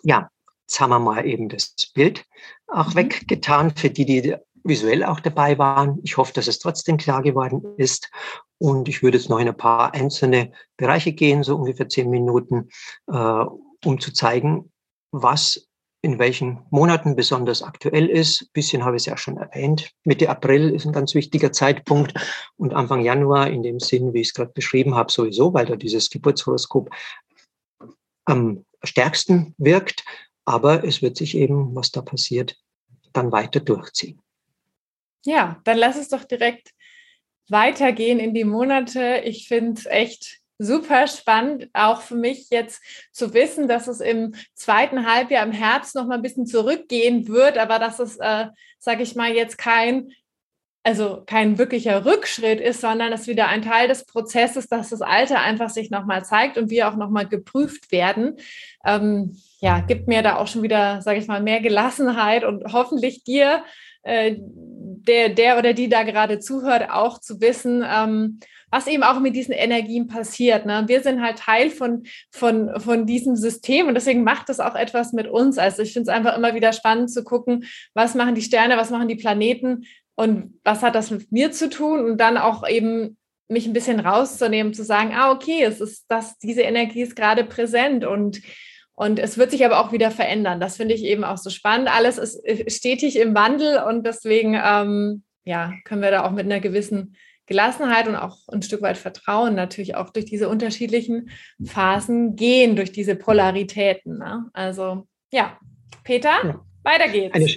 Ja, jetzt haben wir mal eben das Bild auch mhm. weggetan für die, die visuell auch dabei waren. Ich hoffe, dass es trotzdem klar geworden ist. Und ich würde jetzt noch in ein paar einzelne Bereiche gehen, so ungefähr zehn Minuten, äh, um zu zeigen, was in welchen Monaten besonders aktuell ist. Ein bisschen habe ich es ja schon erwähnt. Mitte April ist ein ganz wichtiger Zeitpunkt und Anfang Januar in dem Sinn, wie ich es gerade beschrieben habe, sowieso, weil da dieses Geburtshoroskop am stärksten wirkt. Aber es wird sich eben, was da passiert, dann weiter durchziehen. Ja, dann lass es doch direkt weitergehen in die Monate. Ich finde es echt super spannend, auch für mich jetzt zu wissen, dass es im zweiten Halbjahr im Herbst noch mal ein bisschen zurückgehen wird, aber dass es, äh, sage ich mal, jetzt kein also kein wirklicher Rückschritt ist, sondern es wieder ein Teil des Prozesses, dass das Alter einfach sich nochmal zeigt und wir auch nochmal geprüft werden. Ähm, ja, gibt mir da auch schon wieder, sage ich mal, mehr Gelassenheit und hoffentlich dir äh, der, der oder die da gerade zuhört, auch zu wissen, ähm, was eben auch mit diesen Energien passiert. Ne? Wir sind halt Teil von, von, von diesem System und deswegen macht das auch etwas mit uns. Also ich finde es einfach immer wieder spannend zu gucken, was machen die Sterne, was machen die Planeten und was hat das mit mir zu tun und dann auch eben mich ein bisschen rauszunehmen, zu sagen, ah, okay, es ist das, diese Energie ist gerade präsent und und es wird sich aber auch wieder verändern. Das finde ich eben auch so spannend. Alles ist stetig im Wandel und deswegen ähm, ja, können wir da auch mit einer gewissen Gelassenheit und auch ein Stück weit Vertrauen natürlich auch durch diese unterschiedlichen Phasen gehen, durch diese Polaritäten. Ne? Also ja, Peter, ja. weiter geht's. Eine,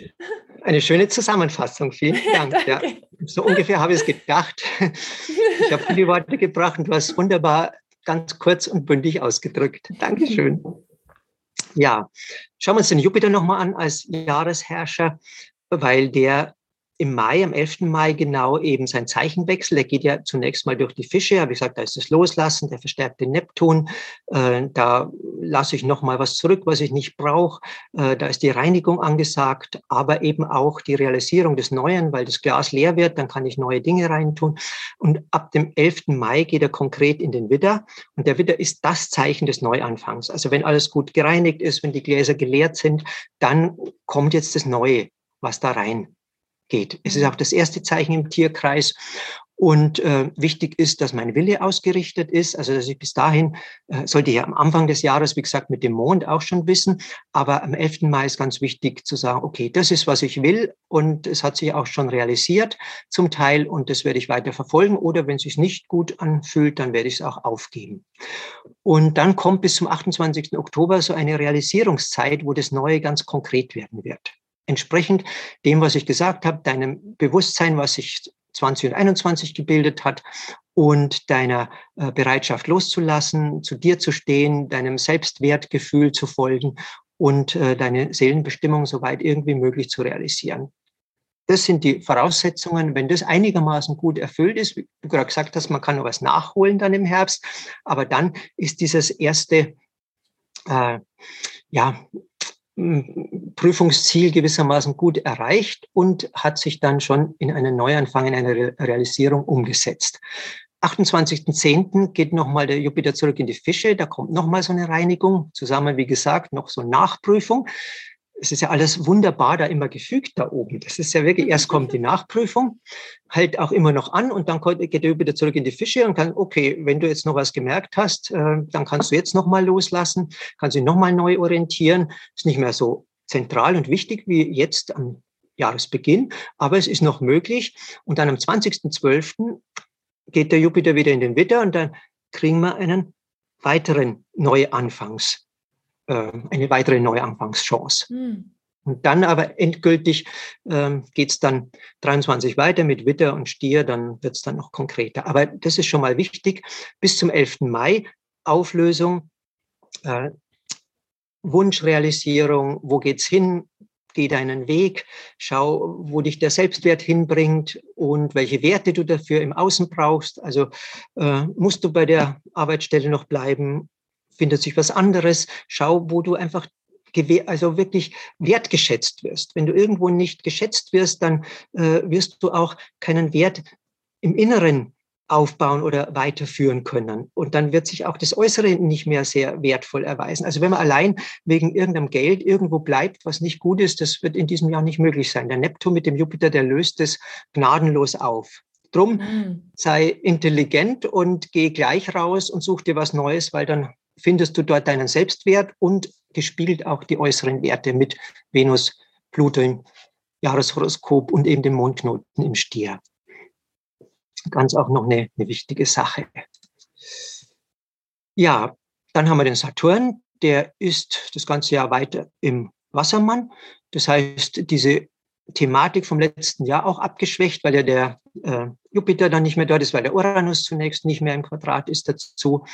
eine, schöne Zusammenfassung. Vielen Dank. ja. So ungefähr habe ich es gedacht. Ich habe viele Worte gebracht und du hast wunderbar ganz kurz und bündig ausgedrückt. Dankeschön. Ja, schauen wir uns den Jupiter nochmal an als Jahresherrscher, weil der im Mai, am 11. Mai genau eben sein Zeichenwechsel. Er geht ja zunächst mal durch die Fische, ich gesagt, da ist das Loslassen, der verstärkte Neptun. Äh, da lasse ich noch mal was zurück, was ich nicht brauche. Äh, da ist die Reinigung angesagt, aber eben auch die Realisierung des Neuen, weil das Glas leer wird, dann kann ich neue Dinge reintun. Und ab dem 11. Mai geht er konkret in den Widder. Und der Widder ist das Zeichen des Neuanfangs. Also wenn alles gut gereinigt ist, wenn die Gläser geleert sind, dann kommt jetzt das Neue, was da rein geht. Es ist auch das erste Zeichen im Tierkreis. Und äh, wichtig ist, dass mein Wille ausgerichtet ist, also dass ich bis dahin, äh, sollte ich ja am Anfang des Jahres, wie gesagt, mit dem Mond auch schon wissen, aber am 11. Mai ist ganz wichtig zu sagen, okay, das ist, was ich will und es hat sich auch schon realisiert zum Teil und das werde ich weiter verfolgen oder wenn es sich nicht gut anfühlt, dann werde ich es auch aufgeben. Und dann kommt bis zum 28. Oktober so eine Realisierungszeit, wo das Neue ganz konkret werden wird entsprechend dem, was ich gesagt habe, deinem Bewusstsein, was sich 20 und 21 gebildet hat und deiner äh, Bereitschaft loszulassen, zu dir zu stehen, deinem Selbstwertgefühl zu folgen und äh, deine Seelenbestimmung soweit irgendwie möglich zu realisieren. Das sind die Voraussetzungen. Wenn das einigermaßen gut erfüllt ist, wie du gerade gesagt hast, man kann noch was nachholen dann im Herbst, aber dann ist dieses erste, äh, ja, Prüfungsziel gewissermaßen gut erreicht und hat sich dann schon in einen Neuanfang, in eine Realisierung umgesetzt. 28.10. geht nochmal der Jupiter zurück in die Fische, da kommt nochmal so eine Reinigung, zusammen, wie gesagt, noch so Nachprüfung es ist ja alles wunderbar da immer gefügt da oben. Das ist ja wirklich, erst kommt die Nachprüfung, halt auch immer noch an und dann geht er wieder zurück in die Fische und kann, okay, wenn du jetzt noch was gemerkt hast, äh, dann kannst du jetzt nochmal loslassen, kannst dich nochmal neu orientieren. Ist nicht mehr so zentral und wichtig wie jetzt am Jahresbeginn, aber es ist noch möglich. Und dann am 20.12. geht der Jupiter wieder in den Witter und dann kriegen wir einen weiteren Neuanfangs äh, eine weitere Neuanfangschance. Mhm. Und dann aber endgültig ähm, geht es dann 23 weiter mit Witter und Stier, dann wird es dann noch konkreter. Aber das ist schon mal wichtig. Bis zum 11. Mai Auflösung, äh, Wunschrealisierung, wo geht's hin? Geh deinen Weg, schau, wo dich der Selbstwert hinbringt und welche Werte du dafür im Außen brauchst. Also äh, musst du bei der Arbeitsstelle noch bleiben findet sich was anderes. Schau, wo du einfach also wirklich wertgeschätzt wirst. Wenn du irgendwo nicht geschätzt wirst, dann äh, wirst du auch keinen Wert im Inneren aufbauen oder weiterführen können. Und dann wird sich auch das Äußere nicht mehr sehr wertvoll erweisen. Also wenn man allein wegen irgendeinem Geld irgendwo bleibt, was nicht gut ist, das wird in diesem Jahr nicht möglich sein. Der Neptun mit dem Jupiter, der löst es gnadenlos auf. Drum mhm. sei intelligent und geh gleich raus und such dir was Neues, weil dann findest du dort deinen Selbstwert und gespiegelt auch die äußeren Werte mit Venus, Pluto im Jahreshoroskop und eben dem Mondknoten im Stier. Ganz auch noch eine, eine wichtige Sache. Ja, dann haben wir den Saturn, der ist das ganze Jahr weiter im Wassermann. Das heißt, diese Thematik vom letzten Jahr auch abgeschwächt, weil ja der äh, Jupiter dann nicht mehr dort ist, weil der Uranus zunächst nicht mehr im Quadrat ist dazu.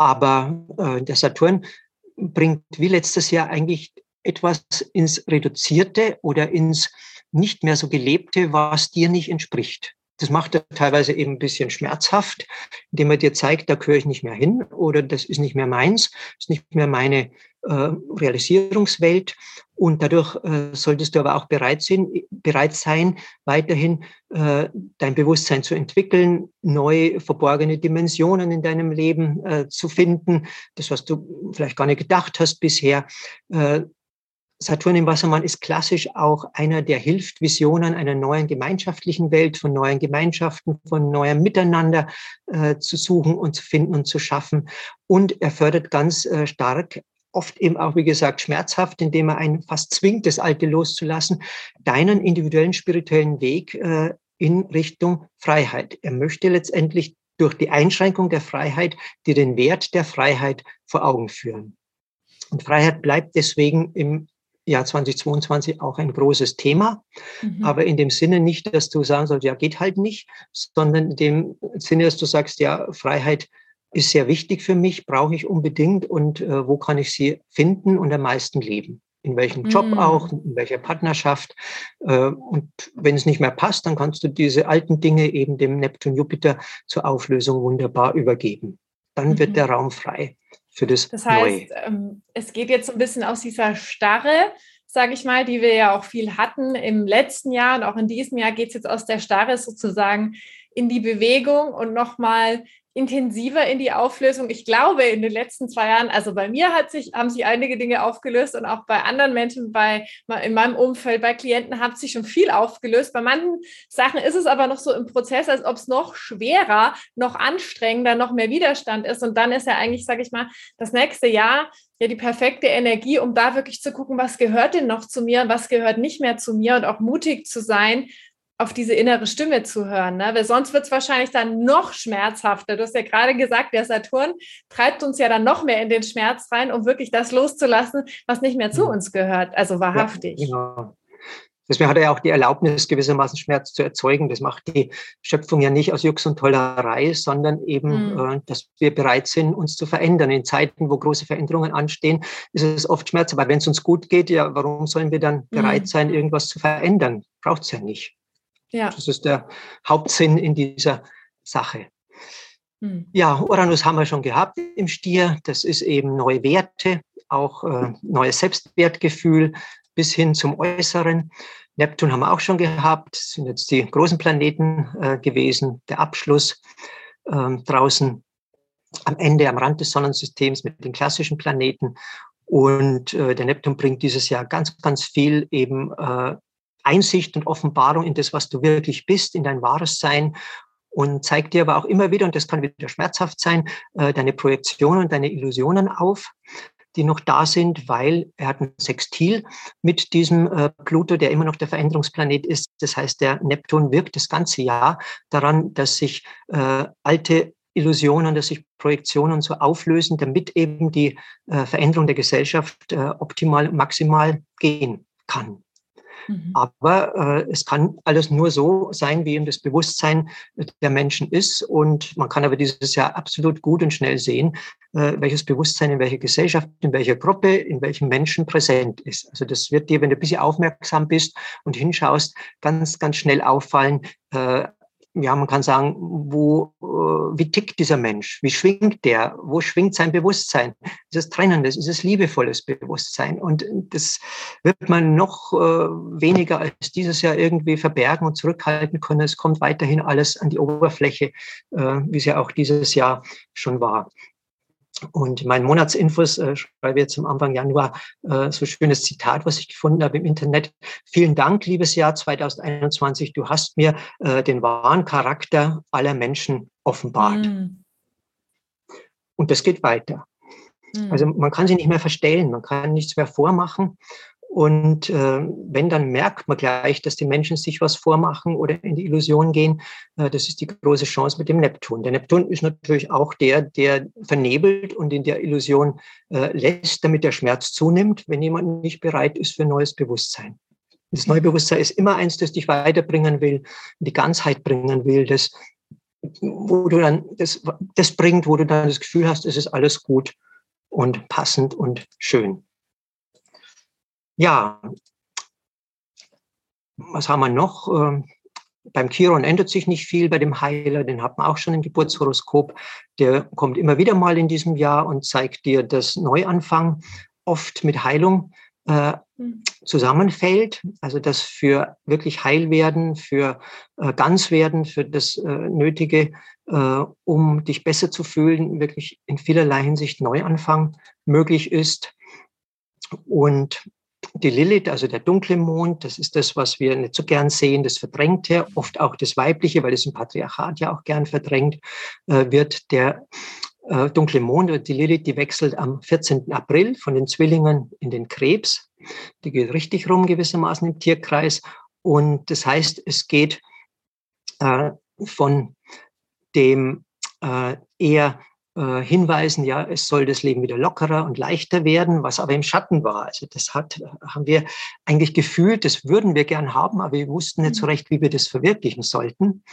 Aber äh, der Saturn bringt wie letztes Jahr eigentlich etwas ins Reduzierte oder ins nicht mehr so Gelebte, was dir nicht entspricht. Das macht er teilweise eben ein bisschen schmerzhaft, indem er dir zeigt, da gehöre ich nicht mehr hin oder das ist nicht mehr meins, ist nicht mehr meine äh, Realisierungswelt. Und dadurch äh, solltest du aber auch bereit sein, bereit sein weiterhin äh, dein Bewusstsein zu entwickeln, neue verborgene Dimensionen in deinem Leben äh, zu finden, das, was du vielleicht gar nicht gedacht hast bisher. Äh, Saturn im Wassermann ist klassisch auch einer, der hilft, Visionen einer neuen gemeinschaftlichen Welt, von neuen Gemeinschaften, von neuem Miteinander äh, zu suchen und zu finden und zu schaffen. Und er fördert ganz äh, stark oft eben auch, wie gesagt, schmerzhaft, indem er einen fast zwingt, das Alte loszulassen, deinen individuellen spirituellen Weg äh, in Richtung Freiheit. Er möchte letztendlich durch die Einschränkung der Freiheit dir den Wert der Freiheit vor Augen führen. Und Freiheit bleibt deswegen im Jahr 2022 auch ein großes Thema, mhm. aber in dem Sinne nicht, dass du sagen sollst, ja, geht halt nicht, sondern in dem Sinne, dass du sagst, ja, Freiheit ist sehr wichtig für mich, brauche ich unbedingt und äh, wo kann ich sie finden und am meisten leben? In welchem Job mm. auch, in welcher Partnerschaft. Äh, und wenn es nicht mehr passt, dann kannst du diese alten Dinge eben dem Neptun Jupiter zur Auflösung wunderbar übergeben. Dann mhm. wird der Raum frei für das, das heißt, Neue. Ähm, es geht jetzt ein bisschen aus dieser Starre, sage ich mal, die wir ja auch viel hatten im letzten Jahr und auch in diesem Jahr geht es jetzt aus der Starre sozusagen in die Bewegung und nochmal intensiver in die Auflösung. Ich glaube, in den letzten zwei Jahren, also bei mir hat sich, haben sich einige Dinge aufgelöst und auch bei anderen Menschen, bei, in meinem Umfeld, bei Klienten hat sich schon viel aufgelöst. Bei manchen Sachen ist es aber noch so im Prozess, als ob es noch schwerer, noch anstrengender, noch mehr Widerstand ist. Und dann ist ja eigentlich, sage ich mal, das nächste Jahr ja die perfekte Energie, um da wirklich zu gucken, was gehört denn noch zu mir, was gehört nicht mehr zu mir und auch mutig zu sein auf diese innere Stimme zu hören, ne? weil sonst wird es wahrscheinlich dann noch schmerzhafter. Du hast ja gerade gesagt, der Saturn treibt uns ja dann noch mehr in den Schmerz rein, um wirklich das loszulassen, was nicht mehr zu mhm. uns gehört, also wahrhaftig. Ja, genau. Deswegen hat er ja auch die Erlaubnis, gewissermaßen Schmerz zu erzeugen. Das macht die Schöpfung ja nicht aus Jux und Tollerei, sondern eben, mhm. äh, dass wir bereit sind, uns zu verändern. In Zeiten, wo große Veränderungen anstehen, ist es oft Schmerz. Aber wenn es uns gut geht, ja, warum sollen wir dann bereit mhm. sein, irgendwas zu verändern? Braucht es ja nicht. Ja. Das ist der Hauptsinn in dieser Sache. Hm. Ja, Uranus haben wir schon gehabt im Stier. Das ist eben neue Werte, auch äh, neues Selbstwertgefühl bis hin zum Äußeren. Neptun haben wir auch schon gehabt. Das sind jetzt die großen Planeten äh, gewesen. Der Abschluss äh, draußen am Ende, am Rand des Sonnensystems mit den klassischen Planeten. Und äh, der Neptun bringt dieses Jahr ganz, ganz viel eben äh, Einsicht und Offenbarung in das, was du wirklich bist, in dein wahres Sein und zeigt dir aber auch immer wieder, und das kann wieder schmerzhaft sein, äh, deine Projektionen, deine Illusionen auf, die noch da sind, weil er hat ein Sextil mit diesem äh, Pluto, der immer noch der Veränderungsplanet ist. Das heißt, der Neptun wirkt das ganze Jahr daran, dass sich äh, alte Illusionen, dass sich Projektionen so auflösen, damit eben die Veränderung der Gesellschaft optimal, maximal gehen kann. Mhm. Aber äh, es kann alles nur so sein, wie eben das Bewusstsein der Menschen ist. Und man kann aber dieses Jahr absolut gut und schnell sehen, äh, welches Bewusstsein in welcher Gesellschaft, in welcher Gruppe, in welchem Menschen präsent ist. Also das wird dir, wenn du ein bisschen aufmerksam bist und hinschaust, ganz, ganz schnell auffallen, äh, ja, man kann sagen, wo, äh, wie tickt dieser Mensch? Wie schwingt der? Wo schwingt sein Bewusstsein? Ist es trennendes? Ist es liebevolles Bewusstsein? Und das wird man noch äh, weniger als dieses Jahr irgendwie verbergen und zurückhalten können. Es kommt weiterhin alles an die Oberfläche, äh, wie es ja auch dieses Jahr schon war. Und mein Monatsinfos äh, schreibe jetzt am Anfang Januar äh, so schönes Zitat, was ich gefunden habe im Internet. Vielen Dank, liebes Jahr 2021. Du hast mir äh, den wahren Charakter aller Menschen offenbart. Mm. Und das geht weiter. Mm. Also man kann sie nicht mehr verstellen, man kann nichts mehr vormachen. Und äh, wenn, dann merkt man gleich, dass die Menschen sich was vormachen oder in die Illusion gehen. Äh, das ist die große Chance mit dem Neptun. Der Neptun ist natürlich auch der, der vernebelt und in der Illusion äh, lässt, damit der Schmerz zunimmt, wenn jemand nicht bereit ist für neues Bewusstsein. Das neue Bewusstsein ist immer eins, das dich weiterbringen will, die Ganzheit bringen will, das, wo du dann das, das bringt, wo du dann das Gefühl hast, es ist alles gut und passend und schön. Ja, was haben wir noch? Ähm, beim Chiron ändert sich nicht viel, bei dem Heiler, den hat man auch schon im Geburtshoroskop. Der kommt immer wieder mal in diesem Jahr und zeigt dir, dass Neuanfang oft mit Heilung äh, hm. zusammenfällt. Also dass für wirklich Heilwerden, für äh, Ganzwerden, für das äh, Nötige, äh, um dich besser zu fühlen, wirklich in vielerlei Hinsicht Neuanfang möglich ist. Und die Lilith, also der dunkle Mond, das ist das, was wir nicht so gern sehen, das Verdrängte, oft auch das Weibliche, weil es im Patriarchat ja auch gern verdrängt äh, wird. Der äh, dunkle Mond, die Lilith, die wechselt am 14. April von den Zwillingen in den Krebs. Die geht richtig rum gewissermaßen im Tierkreis. Und das heißt, es geht äh, von dem äh, eher äh, hinweisen, ja, es soll das Leben wieder lockerer und leichter werden, was aber im Schatten war. Also das hat, haben wir eigentlich gefühlt, das würden wir gern haben, aber wir wussten nicht so mhm. recht, wie wir das verwirklichen sollten.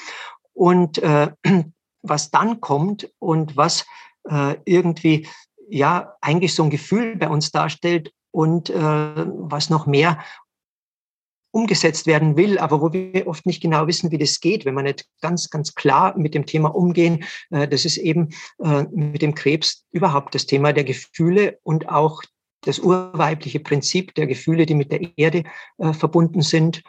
Und äh, was dann kommt und was äh, irgendwie ja eigentlich so ein Gefühl bei uns darstellt und äh, was noch mehr umgesetzt werden will, aber wo wir oft nicht genau wissen, wie das geht, wenn man nicht ganz, ganz klar mit dem Thema umgehen. Äh, das ist eben äh, mit dem Krebs überhaupt das Thema der Gefühle und auch das urweibliche Prinzip der Gefühle, die mit der Erde äh, verbunden sind.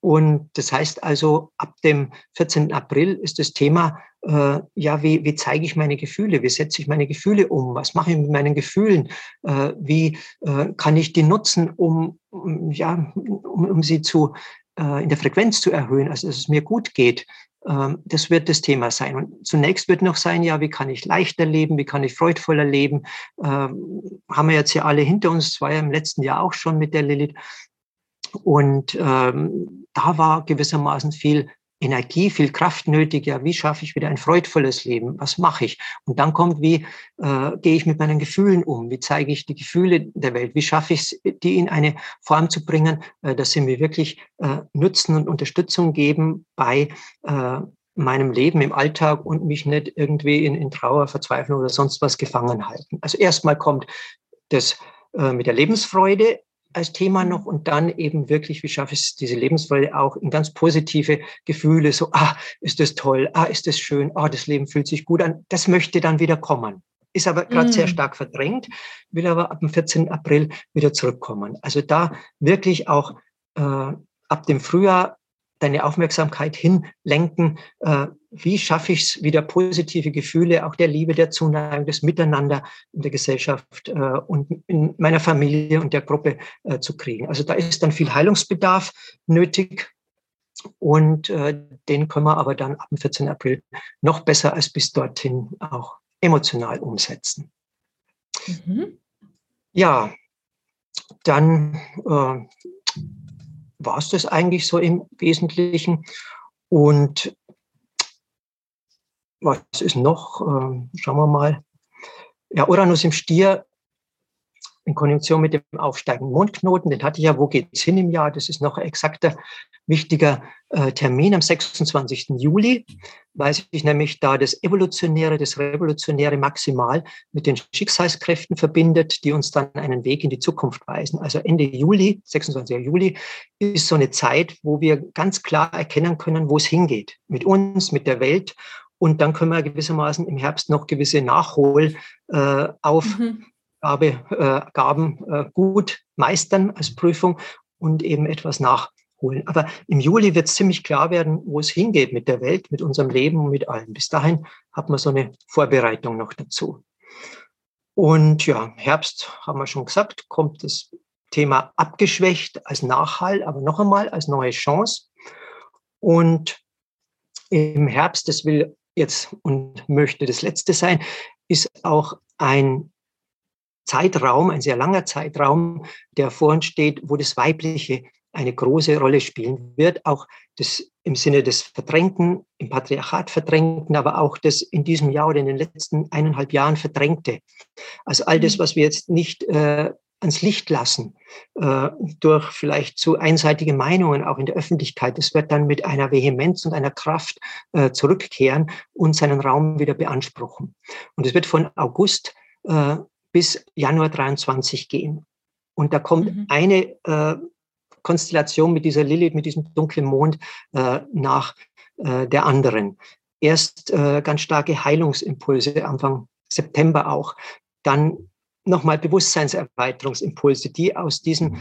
Und das heißt also, ab dem 14. April ist das Thema, äh, ja, wie, wie zeige ich meine Gefühle? Wie setze ich meine Gefühle um? Was mache ich mit meinen Gefühlen? Äh, wie äh, kann ich die nutzen, um, ja, um, um sie zu, äh, in der Frequenz zu erhöhen, also dass es mir gut geht? Ähm, das wird das Thema sein. Und zunächst wird noch sein, ja, wie kann ich leichter leben, wie kann ich freudvoller leben? Ähm, haben wir jetzt ja alle hinter uns, das war ja im letzten Jahr auch schon mit der Lilith. Und ähm, da war gewissermaßen viel Energie, viel Kraft nötig. Ja, wie schaffe ich wieder ein freudvolles Leben? Was mache ich? Und dann kommt, wie äh, gehe ich mit meinen Gefühlen um? Wie zeige ich die Gefühle der Welt? Wie schaffe ich es, die in eine Form zu bringen, äh, dass sie mir wirklich äh, Nutzen und Unterstützung geben bei äh, meinem Leben im Alltag und mich nicht irgendwie in, in Trauer, Verzweiflung oder sonst was gefangen halten. Also erstmal kommt das äh, mit der Lebensfreude als Thema noch und dann eben wirklich, wie schaffe ich es, diese Lebensfreude auch in ganz positive Gefühle, so, ah, ist das toll, ah, ist das schön, ah, das Leben fühlt sich gut an, das möchte dann wieder kommen. Ist aber gerade mm. sehr stark verdrängt, will aber ab dem 14. April wieder zurückkommen. Also da wirklich auch äh, ab dem Frühjahr deine Aufmerksamkeit hinlenken, äh, wie schaffe ich es, wieder positive Gefühle, auch der Liebe, der Zuneigung, des Miteinander in der Gesellschaft äh, und in meiner Familie und der Gruppe äh, zu kriegen. Also da ist dann viel Heilungsbedarf nötig. Und äh, den können wir aber dann ab dem 14. April noch besser als bis dorthin auch emotional umsetzen. Mhm. Ja, dann äh, war es das eigentlich so im Wesentlichen. Und was ist noch? Ähm, schauen wir mal. Ja, Uranus im Stier in Konjunktion mit dem aufsteigenden Mondknoten, den hatte ich ja, wo geht's hin im Jahr? Das ist noch ein exakter, wichtiger äh, Termin am 26. Juli, weil sich nämlich da das Evolutionäre, das Revolutionäre maximal mit den Schicksalskräften verbindet, die uns dann einen Weg in die Zukunft weisen. Also Ende Juli, 26. Juli, ist so eine Zeit, wo wir ganz klar erkennen können, wo es hingeht. Mit uns, mit der Welt und dann können wir gewissermaßen im Herbst noch gewisse Nachhol äh, mhm. Äh, äh, gut meistern als Prüfung und eben etwas nachholen. Aber im Juli wird es ziemlich klar werden, wo es hingeht mit der Welt, mit unserem Leben und mit allem. Bis dahin hat man so eine Vorbereitung noch dazu. Und ja, Herbst haben wir schon gesagt, kommt das Thema abgeschwächt als Nachhall, aber noch einmal als neue Chance. Und im Herbst, das will jetzt und möchte das letzte sein, ist auch ein Zeitraum, ein sehr langer Zeitraum, der vor uns steht, wo das Weibliche eine große Rolle spielen wird, auch das im Sinne des Verdrängten, im Patriarchat Verdrängten, aber auch das in diesem Jahr oder in den letzten eineinhalb Jahren Verdrängte. Also all das, mhm. was wir jetzt nicht äh, ans Licht lassen, äh, durch vielleicht zu einseitige Meinungen auch in der Öffentlichkeit, das wird dann mit einer Vehemenz und einer Kraft äh, zurückkehren und seinen Raum wieder beanspruchen. Und es wird von August äh, bis Januar 23 gehen. Und da kommt mhm. eine äh, Konstellation mit dieser Lilith, mit diesem dunklen Mond äh, nach äh, der anderen. Erst ganz starke Heilungsimpulse Anfang September auch, dann nochmal Bewusstseinserweiterungsimpulse, die aus diesem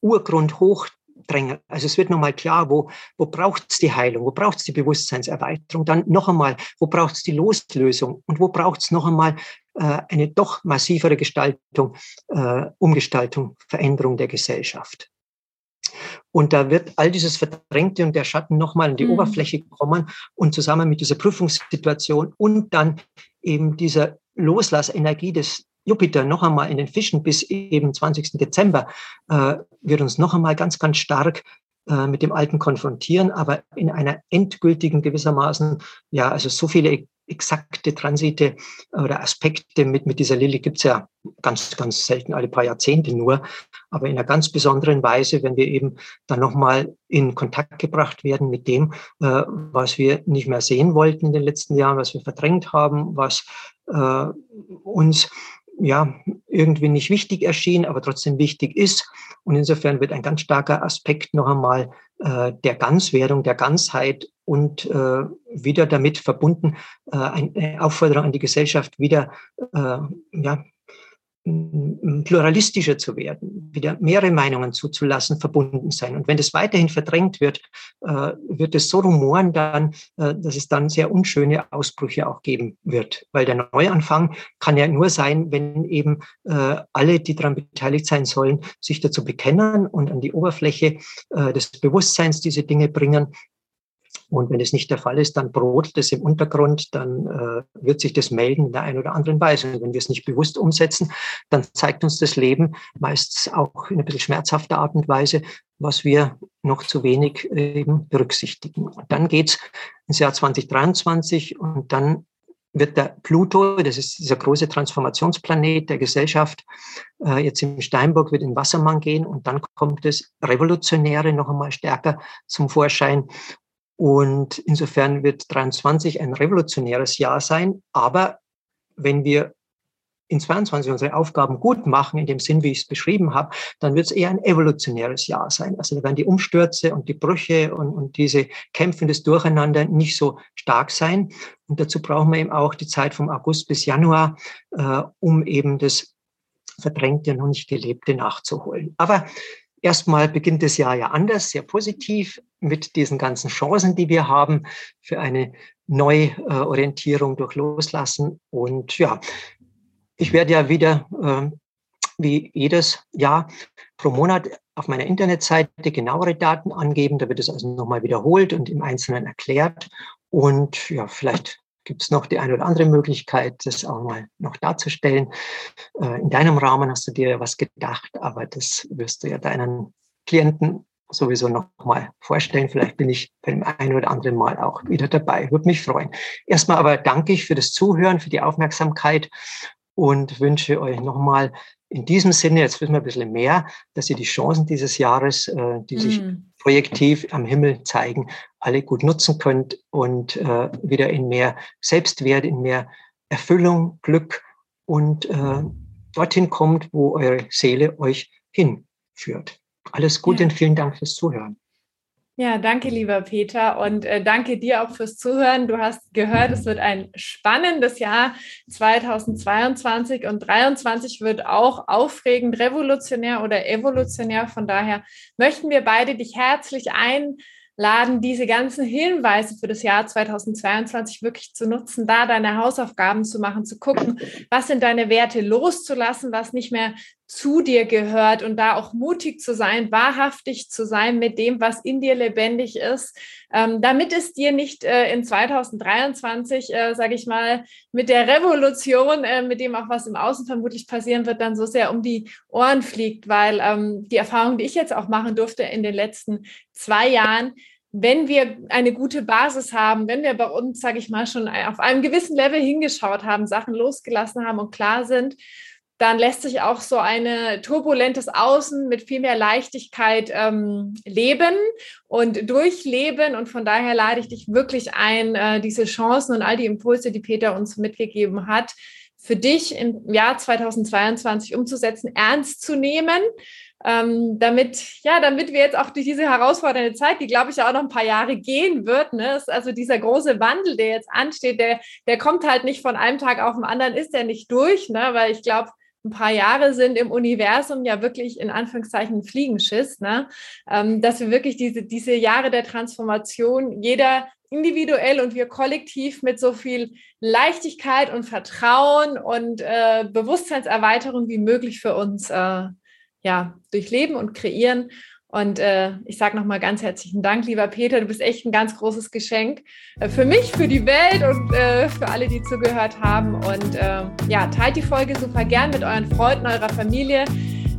Urgrund hochdrängen. Also es wird nochmal klar, wo, wo braucht es die Heilung, wo braucht es die Bewusstseinserweiterung, dann noch einmal, wo braucht es die Loslösung und wo braucht es noch einmal äh, eine doch massivere Gestaltung, äh, Umgestaltung, Veränderung der Gesellschaft. Und da wird all dieses Verdrängte und der Schatten nochmal an die mhm. Oberfläche kommen und zusammen mit dieser Prüfungssituation und dann eben dieser Loslassenergie des Jupiter noch einmal in den Fischen bis eben 20. Dezember äh, wird uns noch einmal ganz, ganz stark äh, mit dem Alten konfrontieren, aber in einer endgültigen gewissermaßen, ja, also so viele exakte Transite oder Aspekte mit, mit dieser Lilly gibt's ja ganz, ganz selten, alle paar Jahrzehnte nur, aber in einer ganz besonderen Weise, wenn wir eben dann nochmal in Kontakt gebracht werden mit dem, äh, was wir nicht mehr sehen wollten in den letzten Jahren, was wir verdrängt haben, was äh, uns ja, irgendwie nicht wichtig erschien, aber trotzdem wichtig ist. Und insofern wird ein ganz starker Aspekt noch einmal äh, der Ganzwerdung, der Ganzheit und äh, wieder damit verbunden äh, eine Aufforderung an die Gesellschaft, wieder äh, ja, pluralistischer zu werden, wieder mehrere Meinungen zuzulassen, verbunden sein. Und wenn das weiterhin verdrängt wird, äh, wird es so rumoren dann, äh, dass es dann sehr unschöne Ausbrüche auch geben wird. Weil der Neuanfang kann ja nur sein, wenn eben äh, alle, die daran beteiligt sein sollen, sich dazu bekennen und an die Oberfläche des Bewusstseins diese Dinge bringen und wenn es nicht der Fall ist, dann brodelt es im Untergrund, dann äh, wird sich das melden in der einen oder anderen Weise. Und wenn wir es nicht bewusst umsetzen, dann zeigt uns das Leben meist auch in ein bisschen schmerzhafter Art und Weise, was wir noch zu wenig eben berücksichtigen. Und dann geht's ins Jahr 2023 und dann wird der Pluto, das ist dieser große Transformationsplanet der Gesellschaft, äh, jetzt im Steinbock wird in Wassermann gehen und dann kommt das Revolutionäre noch einmal stärker zum Vorschein. Und insofern wird 23 ein revolutionäres Jahr sein. Aber wenn wir in 22 unsere Aufgaben gut machen, in dem Sinn, wie ich es beschrieben habe, dann wird es eher ein evolutionäres Jahr sein. Also da werden die Umstürze und die Brüche und, und diese Kämpfe des Durcheinander nicht so stark sein. Und dazu brauchen wir eben auch die Zeit vom August bis Januar, äh, um eben das Verdrängte, noch nicht Gelebte nachzuholen. Aber Erstmal beginnt das Jahr ja anders, sehr positiv mit diesen ganzen Chancen, die wir haben für eine Neuorientierung durch Loslassen. Und ja, ich werde ja wieder äh, wie jedes Jahr pro Monat auf meiner Internetseite genauere Daten angeben. Da wird es also nochmal wiederholt und im Einzelnen erklärt. Und ja, vielleicht gibt es noch die eine oder andere Möglichkeit, das auch mal noch darzustellen. Äh, in deinem Rahmen hast du dir ja was gedacht, aber das wirst du ja deinen Klienten sowieso noch mal vorstellen. Vielleicht bin ich beim einen oder anderen Mal auch wieder dabei. Würde mich freuen. Erstmal aber danke ich für das Zuhören, für die Aufmerksamkeit und wünsche euch nochmal in diesem Sinne, jetzt wissen wir ein bisschen mehr, dass ihr die Chancen dieses Jahres, äh, die sich mm. Projektiv am Himmel zeigen, alle gut nutzen könnt und äh, wieder in mehr Selbstwert, in mehr Erfüllung, Glück und äh, dorthin kommt, wo eure Seele euch hinführt. Alles Gute ja. und vielen Dank fürs Zuhören. Ja, danke, lieber Peter, und äh, danke dir auch fürs Zuhören. Du hast gehört, es wird ein spannendes Jahr 2022 und 2023 wird auch aufregend, revolutionär oder evolutionär. Von daher möchten wir beide dich herzlich ein laden, diese ganzen Hinweise für das Jahr 2022 wirklich zu nutzen, da deine Hausaufgaben zu machen, zu gucken, was sind deine Werte loszulassen, was nicht mehr zu dir gehört und da auch mutig zu sein, wahrhaftig zu sein mit dem, was in dir lebendig ist, ähm, damit es dir nicht äh, in 2023, äh, sage ich mal, mit der Revolution, äh, mit dem auch was im Außen vermutlich passieren wird, dann so sehr um die Ohren fliegt, weil ähm, die Erfahrung, die ich jetzt auch machen durfte in den letzten zwei Jahren, wenn wir eine gute Basis haben, wenn wir bei uns, sage ich mal, schon auf einem gewissen Level hingeschaut haben, Sachen losgelassen haben und klar sind, dann lässt sich auch so ein turbulentes Außen mit viel mehr Leichtigkeit ähm, leben und durchleben. Und von daher lade ich dich wirklich ein, äh, diese Chancen und all die Impulse, die Peter uns mitgegeben hat, für dich im Jahr 2022 umzusetzen, ernst zu nehmen. Ähm, damit, ja, damit wir jetzt auch durch diese herausfordernde Zeit, die glaube ich ja auch noch ein paar Jahre gehen wird, ne, ist also dieser große Wandel, der jetzt ansteht, der, der kommt halt nicht von einem Tag auf den anderen, ist der nicht durch, ne, weil ich glaube, ein paar Jahre sind im Universum ja wirklich in Anführungszeichen Fliegenschiss, ne? Ähm, dass wir wirklich diese, diese Jahre der Transformation, jeder individuell und wir kollektiv mit so viel Leichtigkeit und Vertrauen und äh, Bewusstseinserweiterung wie möglich für uns äh, ja, durchleben und kreieren. Und äh, ich sage nochmal ganz herzlichen Dank, lieber Peter. Du bist echt ein ganz großes Geschenk äh, für mich, für die Welt und äh, für alle, die zugehört haben. Und äh, ja, teilt die Folge super gern mit euren Freunden, eurer Familie,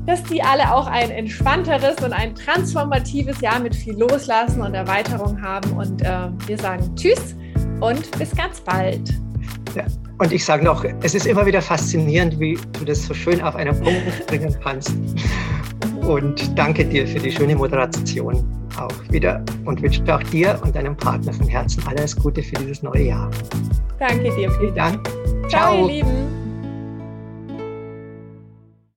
dass die alle auch ein entspannteres und ein transformatives Jahr mit viel Loslassen und Erweiterung haben. Und äh, wir sagen Tschüss und bis ganz bald. Ja. Und ich sage noch, es ist immer wieder faszinierend, wie du das so schön auf einen Punkt bringen kannst. Und danke dir für die schöne Moderation auch wieder und wünsche auch dir und deinem Partner von Herzen alles Gute für dieses neue Jahr. Danke dir. Vielen Dank. Ciao, Ciao ihr Lieben.